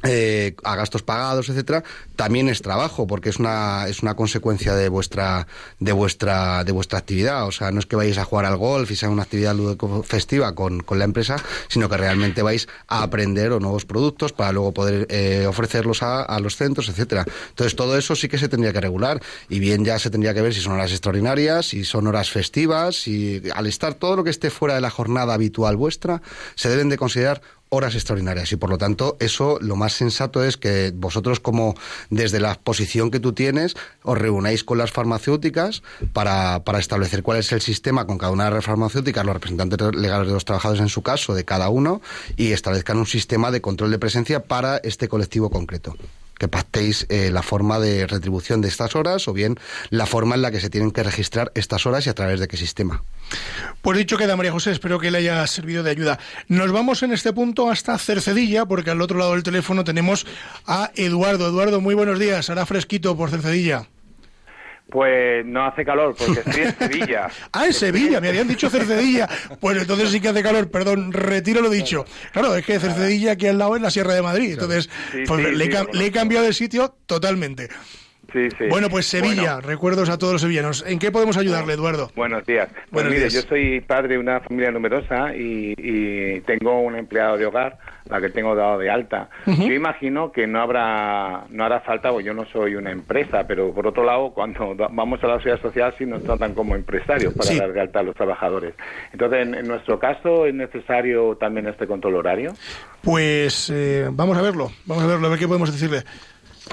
eh, a gastos pagados, etcétera, también es trabajo, porque es una, es una consecuencia de vuestra, de vuestra, de vuestra actividad. O sea, no es que vayáis a jugar al golf y sea una actividad festiva con, con la empresa, sino que realmente vais a aprender o nuevos productos para luego poder eh, ofrecerlos a, a los centros, etcétera. Entonces, todo eso sí que se tendría que regular. Y bien ya se tendría que ver si son horas extraordinarias, si son horas festivas, y al estar todo lo que esté fuera de la jornada habitual vuestra, se deben de considerar horas extraordinarias. Y por lo tanto eso lo más sensato es que vosotros como desde la posición que tú tienes os reunáis con las farmacéuticas para, para establecer cuál es el sistema con cada una de las farmacéuticas, los representantes legales de los trabajadores en su caso, de cada uno y establezcan un sistema de control de presencia para este colectivo concreto que pactéis eh, la forma de retribución de estas horas o bien la forma en la que se tienen que registrar estas horas y a través de qué sistema. Pues dicho queda, María José, espero que le haya servido de ayuda. Nos vamos en este punto hasta Cercedilla, porque al otro lado del teléfono tenemos a Eduardo. Eduardo, muy buenos días. Hará fresquito por Cercedilla. Pues no hace calor, porque estoy en Sevilla. ah, en Sevilla, me habían dicho Cercedilla. Pues entonces sí que hace calor, perdón, retiro lo dicho. Claro, es que Cercedilla aquí al lado es la Sierra de Madrid, entonces Sí, pues, sí, le, he sí, le he cambiado de sitio totalmente. Sí, sí. Bueno, pues Sevilla, Bueno, recuerdos a todos los sevillanos. ¿En qué podemos ayudarle, Eduardo? buenos días. Pues Buenos mire, días. yo soy padre de una familia numerosa y, y tengo un empleado de hogar, la que tengo dado de alta. Yo imagino que no habrá no hará falta, pues yo no soy una empresa, pero por otro lado, cuando vamos a la sociedad social sí nos tratan como empresarios para Sí. dar de alta a los trabajadores. Entonces, en, en nuestro caso, ¿es necesario también este control horario? Pues eh, vamos a verlo, vamos a verlo, a ver qué podemos decirle.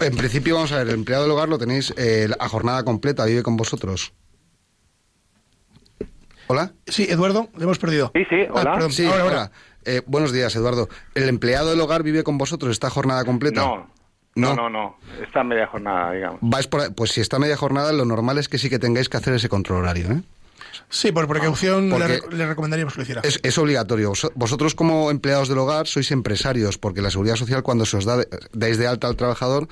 En principio, vamos a ver, el empleado del hogar lo tenéis eh, a jornada completa, vive con vosotros. ¿Hola? Sí, Eduardo, le hemos perdido. Sí, sí, Ah, perdón, Sí, ahora, ahora. hola. Eh, buenos días, Eduardo. ¿El empleado del hogar vive con vosotros esta jornada completa? No, no, no, no. Está media jornada, digamos. Vais por ahí- pues si está media jornada, lo normal es que sí que tengáis que hacer ese control horario, ¿eh? Sí, por precaución Porque- le, re- le recomendaríamos que lo hiciera. Es, es obligatorio. Vos- Vosotros como empleados del hogar sois empresarios, porque la seguridad social cuando se os da de- dais de alta al trabajador,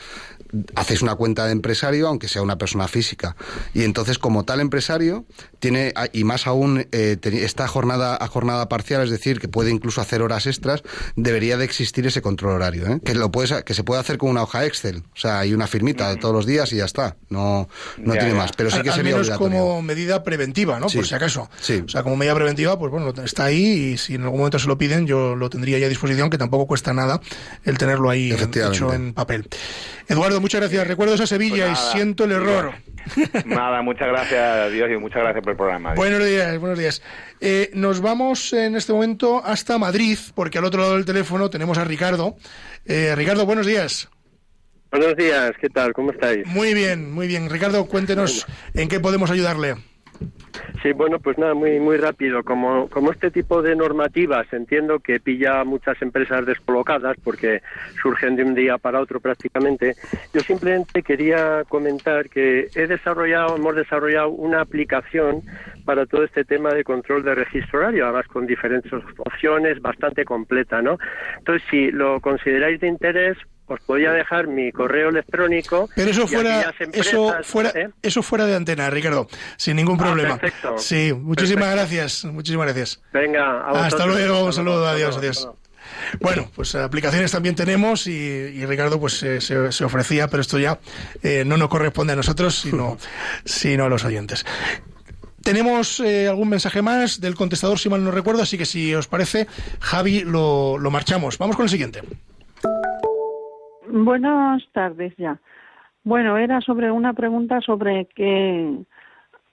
hacéis una cuenta de empresario, aunque sea una persona física. Y entonces, como tal empresario, tiene, a- y más aún, eh, esta jornada a jornada parcial, es decir, que puede incluso hacer horas extras, debería de existir ese control horario, ¿eh? que, lo puedes, que se puede hacer con una hoja Excel. O sea, hay una firmita de todos los días y ya está. No, no Ya, tiene ya. más. Pero sí Al- que al sería menos obligatorio. como medida preventiva, ¿no? Sí. Por si acaso. Sí. O sea, como medida preventiva, pues bueno, está ahí y si en algún momento se lo piden, yo lo tendría ya a disposición, que tampoco cuesta nada el tenerlo ahí hecho en papel. Eduardo, muchas gracias. Recuerdos a Sevilla Pues y siento el error. Nada, muchas gracias a Dios y muchas gracias por el programa. Buenos días, buenos días. Eh, nos vamos en este momento hasta Madrid, porque al otro lado del teléfono tenemos a Ricardo. Eh, Ricardo, buenos días. Buenos días, ¿qué tal? ¿Cómo estáis? Muy bien, muy bien. Ricardo, cuéntenos en qué podemos ayudarle. Sí, bueno, pues nada, muy muy rápido. Como, como este tipo de normativas entiendo que pilla a muchas empresas descolocadas porque surgen de un día para otro prácticamente, yo simplemente quería comentar que he desarrollado, hemos desarrollado una aplicación para todo este tema de control de registro horario, además con diferentes opciones, bastante completa, ¿no? Entonces, si lo consideráis de interés, os podía dejar mi correo electrónico. Pero eso fuera, empresas, eso fuera, ¿eh? eso fuera de antena, Ricardo, sin ningún Ah, problema. perfecto. Sí, muchísimas Perfecto. gracias, muchísimas gracias. Venga, a Hasta luego, un saludo, adiós, adiós. Bueno, pues aplicaciones también tenemos y, y Ricardo pues eh, se, se ofrecía, pero esto ya eh, no nos corresponde a nosotros, sino, sino a los oyentes. Tenemos eh, algún mensaje más del contestador, si mal no recuerdo, así que si os parece, Javi, lo, lo marchamos. Vamos con el siguiente. Buenas tardes ya. Bueno, era sobre una pregunta sobre que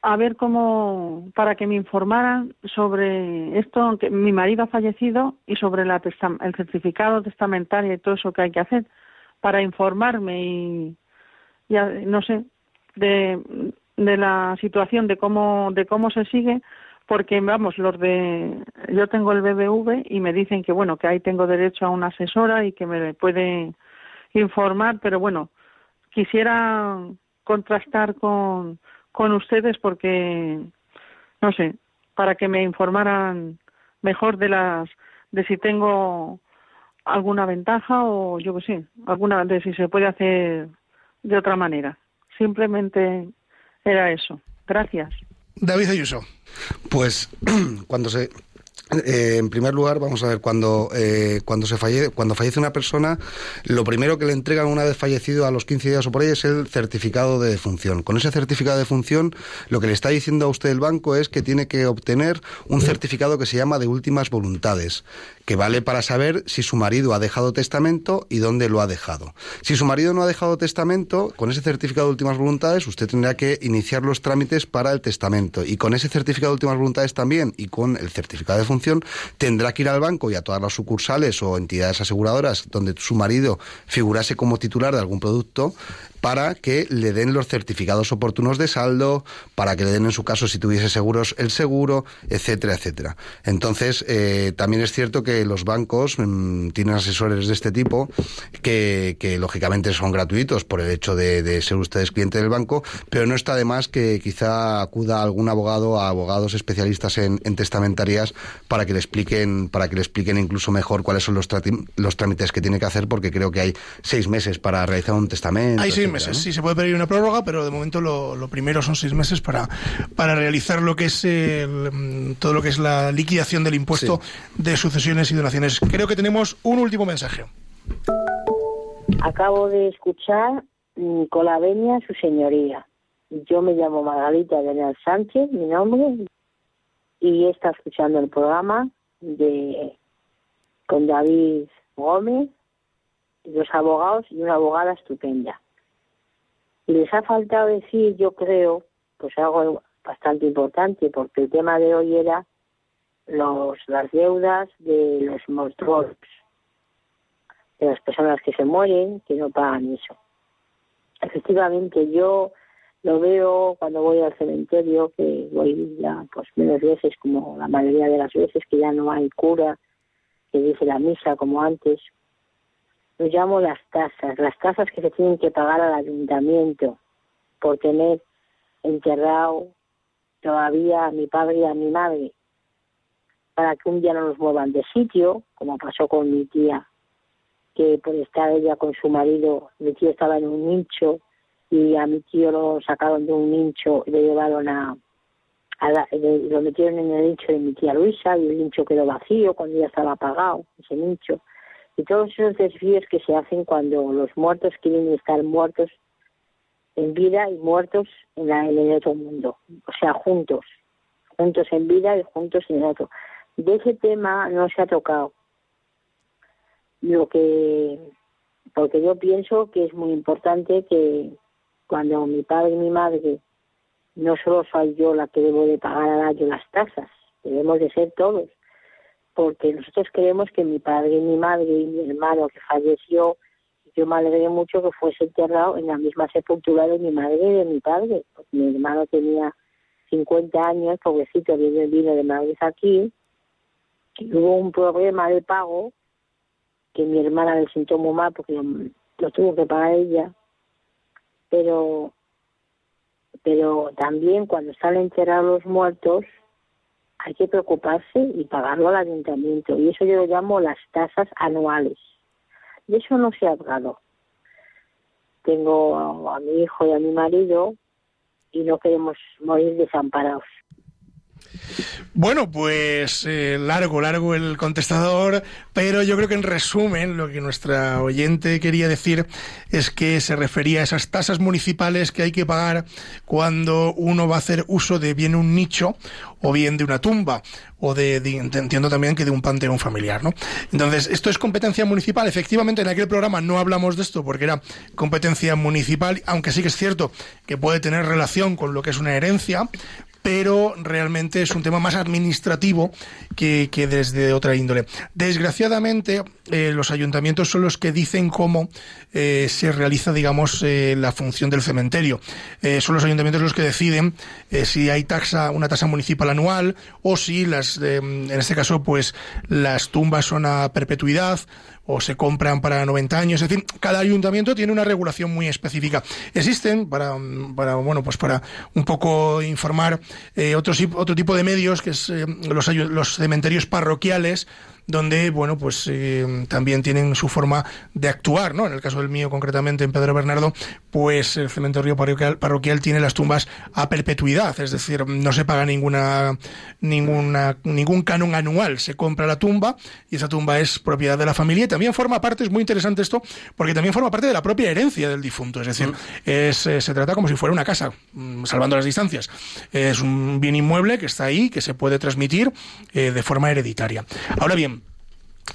a ver cómo para que me informaran sobre esto que mi marido ha fallecido y sobre la el certificado testamentario y todo eso que hay que hacer para informarme y ya no sé de, de la situación de cómo de cómo se sigue porque vamos los de yo tengo el BBV y me dicen que bueno que ahí tengo derecho a una asesora y que me puede informar pero bueno quisiera contrastar con con ustedes porque no sé para que me informaran mejor de las de si tengo alguna ventaja o yo qué sé alguna de si se puede hacer de otra manera. Simplemente era eso. Gracias. David Ayuso. Pues cuando se Eh, en primer lugar, vamos a ver, cuando, eh, cuando, se falle, cuando fallece una persona, lo primero que le entregan una vez fallecido a los 15 días o por ahí es el certificado de defunción. Con ese certificado de defunción, lo que le está diciendo a usted el banco es que tiene que obtener un certificado que se llama de últimas voluntades, que vale para saber si su marido ha dejado testamento y dónde lo ha dejado. Si su marido no ha dejado testamento, con ese certificado de últimas voluntades, usted tendrá que iniciar los trámites para el testamento. Y con ese certificado de últimas voluntades también y con el certificado de tendrá que ir al banco y a todas las sucursales o entidades aseguradoras donde su marido figurase como titular de algún producto para que le den los certificados oportunos de saldo, para que le den en su caso si tuviese seguros el seguro, etcétera, etcétera. Entonces, eh, también es cierto que los bancos mm, tienen asesores de este tipo que, que, lógicamente son gratuitos por el hecho de, de, ser ustedes cliente del banco, pero no está de más que quizá acuda algún abogado a abogados especialistas en, en testamentarias para que le expliquen, para que le expliquen incluso mejor cuáles son los, los trámites que tiene que hacer, porque creo que hay seis meses para realizar un testamento. Meses, sí, se puede pedir una prórroga, pero de momento lo, lo, primero son seis meses para, para realizar lo que es el, todo lo que es la liquidación del impuesto sí. de sucesiones y donaciones. Creo que tenemos un último mensaje. Acabo de escuchar con la venia su señoría. Yo me llamo Margarita Daniel Sánchez, mi nombre, y está escuchando el programa de con David Gómez, dos abogados y una abogada estupenda. Les ha faltado decir, yo creo, pues algo bastante importante, porque el tema de hoy era los, las deudas de los mortuorios, de las personas que se mueren, que no pagan eso. Efectivamente, yo lo veo cuando voy al cementerio, que voy ya pues menos veces, como la mayoría de las veces, que ya no hay cura, que dice la misa como antes. Lo llamo las tasas, las tasas que se tienen que pagar al ayuntamiento por tener enterrado todavía a mi padre y a mi madre, para que un día no nos muevan de sitio, como pasó con mi tía, que por estar ella con su marido, mi tío estaba en un nicho y a mi tío lo sacaron de un nicho y lo llevaron a, a la, metieron en el nicho de mi tía Luisa y el nicho quedó vacío cuando ya estaba apagado ese nicho y todos esos desvíos que se hacen cuando los muertos quieren estar muertos en vida y muertos en, la, en el otro mundo, o sea, juntos, juntos en vida y juntos en el otro. De ese tema no se ha tocado. Lo que, porque yo pienso que es muy importante que cuando mi padre y mi madre, no solo soy yo la que debo de pagar al año las tasas, debemos de ser todos, porque nosotros queremos que mi padre y mi madre y mi hermano que falleció, yo me alegré mucho que fuese enterrado en la misma sepultura de mi madre y de mi padre, porque mi hermano tenía 50 años, pobrecito, vino, vino de Madrid aquí, y hubo un problema de pago que mi hermana le sentó muy mal porque lo, lo tuvo que pagar ella, pero pero también cuando están enterrados los muertos hay que preocuparse y pagarlo al ayuntamiento. Y eso yo lo llamo las tasas anuales. Y eso no se ha hablado. Tengo a, a mi hijo y a mi marido y no queremos morir desamparados bueno, pues eh, largo, largo el contestador, pero yo creo que en resumen lo que nuestra oyente quería decir es que se refería a esas tasas municipales que hay que pagar cuando uno va a hacer uso de bien un nicho o bien de una tumba o de, de, entiendo también que de un panteón familiar, ¿no? Entonces, esto es competencia municipal. Efectivamente, en aquel programa no hablamos de esto porque era competencia municipal, aunque sí que es cierto que puede tener relación con lo que es una herencia, pero realmente es un tema más administrativo que, que desde otra índole. Desgraciadamente, eh, los ayuntamientos son los que dicen cómo eh, se realiza, digamos, eh, la función del cementerio. Son los ayuntamientos los que deciden si hay taxa, una tasa municipal anual o si las, en este caso, pues las tumbas son a perpetuidad o se compran para 90 años, es decir, cada ayuntamiento tiene una regulación muy específica. Existen para, para bueno, pues para un poco informar eh, otro, otro tipo de medios que es eh, los, los cementerios parroquiales donde, bueno, pues eh, también tienen su forma de actuar, ¿no? En el caso del mío, concretamente en Pedro Bernardo, pues el cementerio parroquial, parroquial tiene las tumbas a perpetuidad, es decir, no se paga ninguna, ninguna, ningún canon anual, se compra la tumba y esa tumba es propiedad de la familia y también forma parte, es muy interesante esto, porque también forma parte de la propia herencia del difunto, es decir, es, eh, se trata como si fuera una casa, mm, salvando las distancias. Es un bien inmueble que está ahí, que se puede transmitir eh, de forma hereditaria. Ahora bien,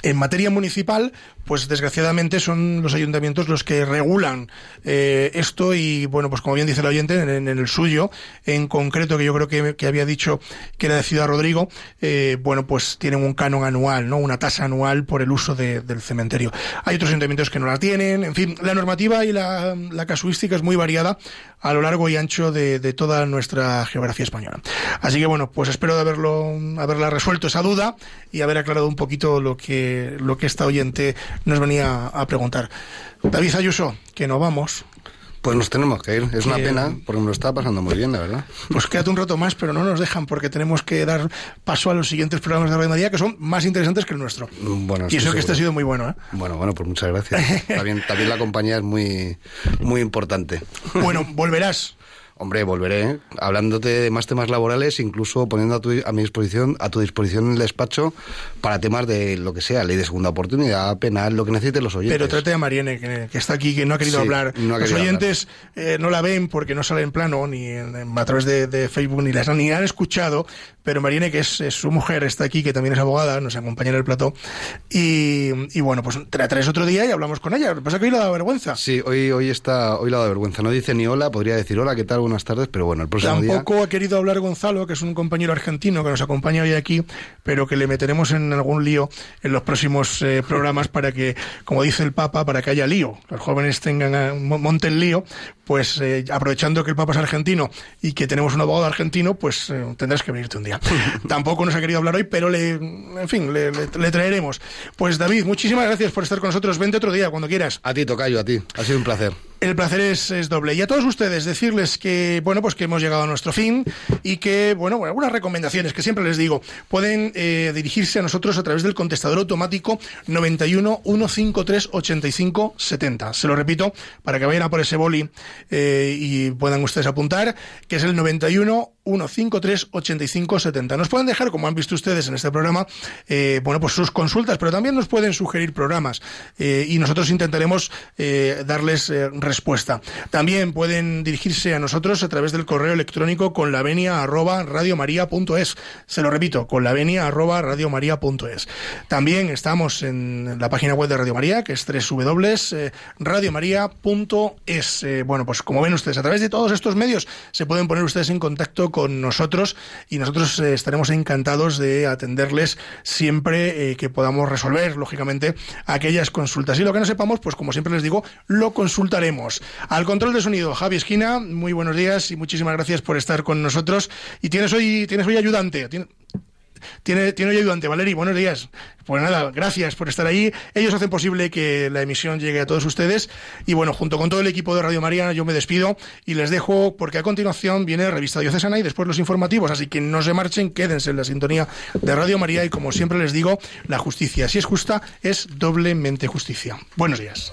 en materia municipal, pues desgraciadamente son los ayuntamientos los que regulan eh, esto y, bueno, pues como bien dice el oyente, en, el suyo, en concreto, que yo creo que, que había dicho que era de Ciudad Rodrigo, eh, bueno, pues tienen un canon anual, ¿no? Una tasa anual por el uso de- del cementerio. Hay otros ayuntamientos que no la tienen, en fin, la normativa y la, la casuística es muy variada a lo largo y ancho de, de toda nuestra geografía española. Así que bueno, pues espero de haberlo, haberla resuelto esa duda y haber aclarado un poquito lo que, lo que esta oyente nos venía a preguntar. David Ayuso, que no vamos. Pues nos tenemos que ir. Es una pena, porque me lo está pasando muy bien, la verdad. Pues quédate un rato más, pero no nos dejan porque tenemos que dar paso a los siguientes programas de Radio María que son más interesantes que el nuestro. Bueno, y eso que este ha sido muy bueno, ¿eh? Bueno, bueno, pues muchas gracias. También, también la compañía es muy, muy importante. Bueno, volverás. Hombre, volveré, ¿eh? hablándote de más temas laborales, incluso poniendo a tu, a mi disposición, a tu disposición el despacho para temas de lo que sea, ley de segunda oportunidad, penal, lo que necesiten los oyentes. Pero trate a Mariene, que, que está aquí, que no ha querido Sí, hablar. no ha Los oyentes eh, no la ven porque no sale en plano, ni en- en- a través de, de Facebook, ni las ni han escuchado. Pero Mariene, que es, es su mujer, está aquí, que también es abogada, nos acompaña en el plató. Y, y bueno, pues te la traes otro día y hablamos con ella. Lo que pasa es que hoy le da vergüenza. Sí, hoy, hoy está, hoy la da vergüenza. No dice ni hola, podría decir hola, ¿qué tal? Tardes, pero bueno, el próximo día. Tampoco ha querido hablar Gonzalo, que es un compañero argentino que nos acompaña hoy aquí, pero que le meteremos en algún lío en los próximos eh, programas para que, como dice el Papa, para que haya lío, los jóvenes tengan eh, mo- monten lío, pues eh, aprovechando que el Papa es argentino y que tenemos un abogado argentino, pues eh, tendrás que venirte un día. Tampoco nos ha querido hablar hoy, pero le, en fin, le, le- le traeremos. Pues David, muchísimas gracias por estar con nosotros. Vente otro día cuando quieras. A ti, Tocayo, a ti. Ha sido un placer. El placer es, es doble. Y a todos ustedes decirles que, bueno, pues que hemos llegado a nuestro fin y que, bueno, bueno, algunas recomendaciones que siempre les digo, pueden eh, dirigirse a nosotros a través del contestador automático 91 153 85 70. Se lo repito para que vayan a por ese boli eh, y puedan ustedes apuntar, que es el 91 153 85 70. Nos pueden dejar, como han visto ustedes en este programa, eh, bueno, pues sus consultas, pero también nos pueden sugerir programas eh, y nosotros intentaremos eh, darles respuesta. También pueden dirigirse a nosotros a través del correo electrónico con la venia arroba radiomaria.es. Se lo repito, con la venia arroba radiomaria.es. También estamos en la página web de Radio María, que es www.radiomaria.es. Bueno, pues como ven ustedes, a través de todos estos medios se pueden poner ustedes en contacto con nosotros y nosotros eh, estaremos encantados de atenderles siempre eh, que podamos resolver, lógicamente, aquellas consultas. Y lo que no sepamos, pues como siempre les digo, lo consultaremos. Al control de sonido, Javi Esquina, muy buenos días y muchísimas gracias por estar con nosotros. Y tienes hoy, tienes hoy ayudante. Tiene, tiene hoy ayudante, Valeri, buenos días. Pues nada, gracias por estar ahí. Ellos hacen posible que la emisión llegue a todos ustedes. Y bueno, junto con todo el equipo de Radio María, yo me despido y les dejo porque a continuación viene Revista Diocesana y después los informativos. Así que no se marchen, quédense en la sintonía de Radio María y como siempre les digo, la justicia, si es justa, es doblemente justicia. Buenos días.